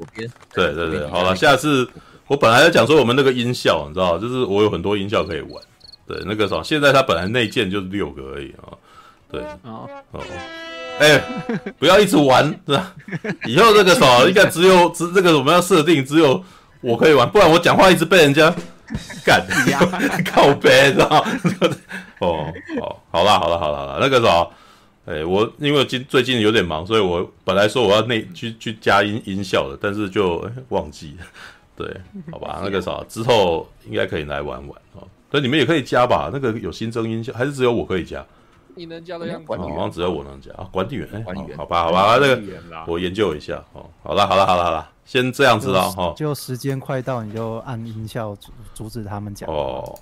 对对对，好了，下次我本来要讲说我们那个音效，你知道，就是我有很多音效可以玩。对，那个啥，现在它本来内建就是六个而已啊。对，哦哦，哎，不要一直玩，是吧？以后这个啥，应该只有只这个我们要设定只有我可以玩，不然我讲话一直被人家。干，靠北，知道？哦，哦，好啦，好啦，好啦，好啦，那个什么，哎，我因为今最近有点忙，所以我本来说我要内去去加音音效的，但是就忘记了。对，好吧，那个啥，之后应该可以来玩玩哦。对，你们也可以加吧，那个有新增音效，还是只有我可以加？你能加的样子，好像只有我能加啊。管理员，哎，管理员，好吧，好吧，那个我研究一下哦。好了，好了，好了，好了，先这样子了哈。就时间快到，你就按音效阻阻止他们讲哦。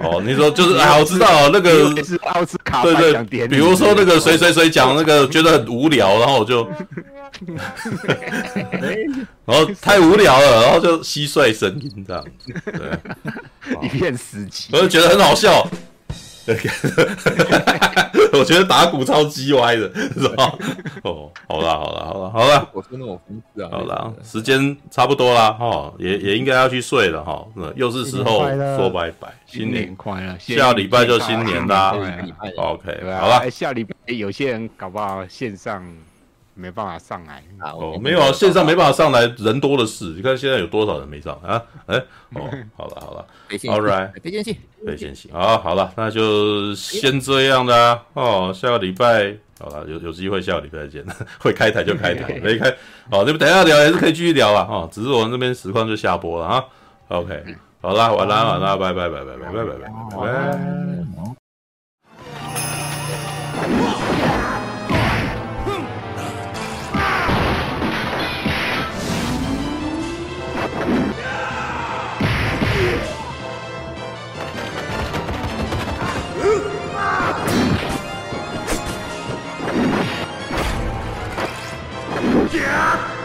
哦，你说就是啊，我知道那个是奥斯卡对对，比如说那个谁谁谁讲那个觉得很无聊，然后我就，然后太无聊了，然后就蟋蟀声音这样子，对，一片死寂，我就觉得很好笑。我觉得打鼓超鸡歪的，是吧？哦，好了，好了，好了，好了，我是那种粉丝啊。好了，时间差不多啦哈，也也应该要去睡了哈。又是时候说拜拜，新年快乐，下礼拜就新年啦。OK，好了，下礼拜有些人搞不好线上没办法上来哦，没有啊，线上没办法上来，人多的是。你看现在有多少人没上啊？哎，哦，好了，好了，All right，没关系。对，先行啊，好了，那就先这样的啊。哦，下个礼拜好了，有有机会下个礼拜再见，会开台就开台，没开，好，你们等一下聊也是可以继续聊啊。哦，只是我们这边实况就下播了啊。OK，好啦，晚安，晚安，拜拜，拜拜，拜拜，拜拜，拜拜。点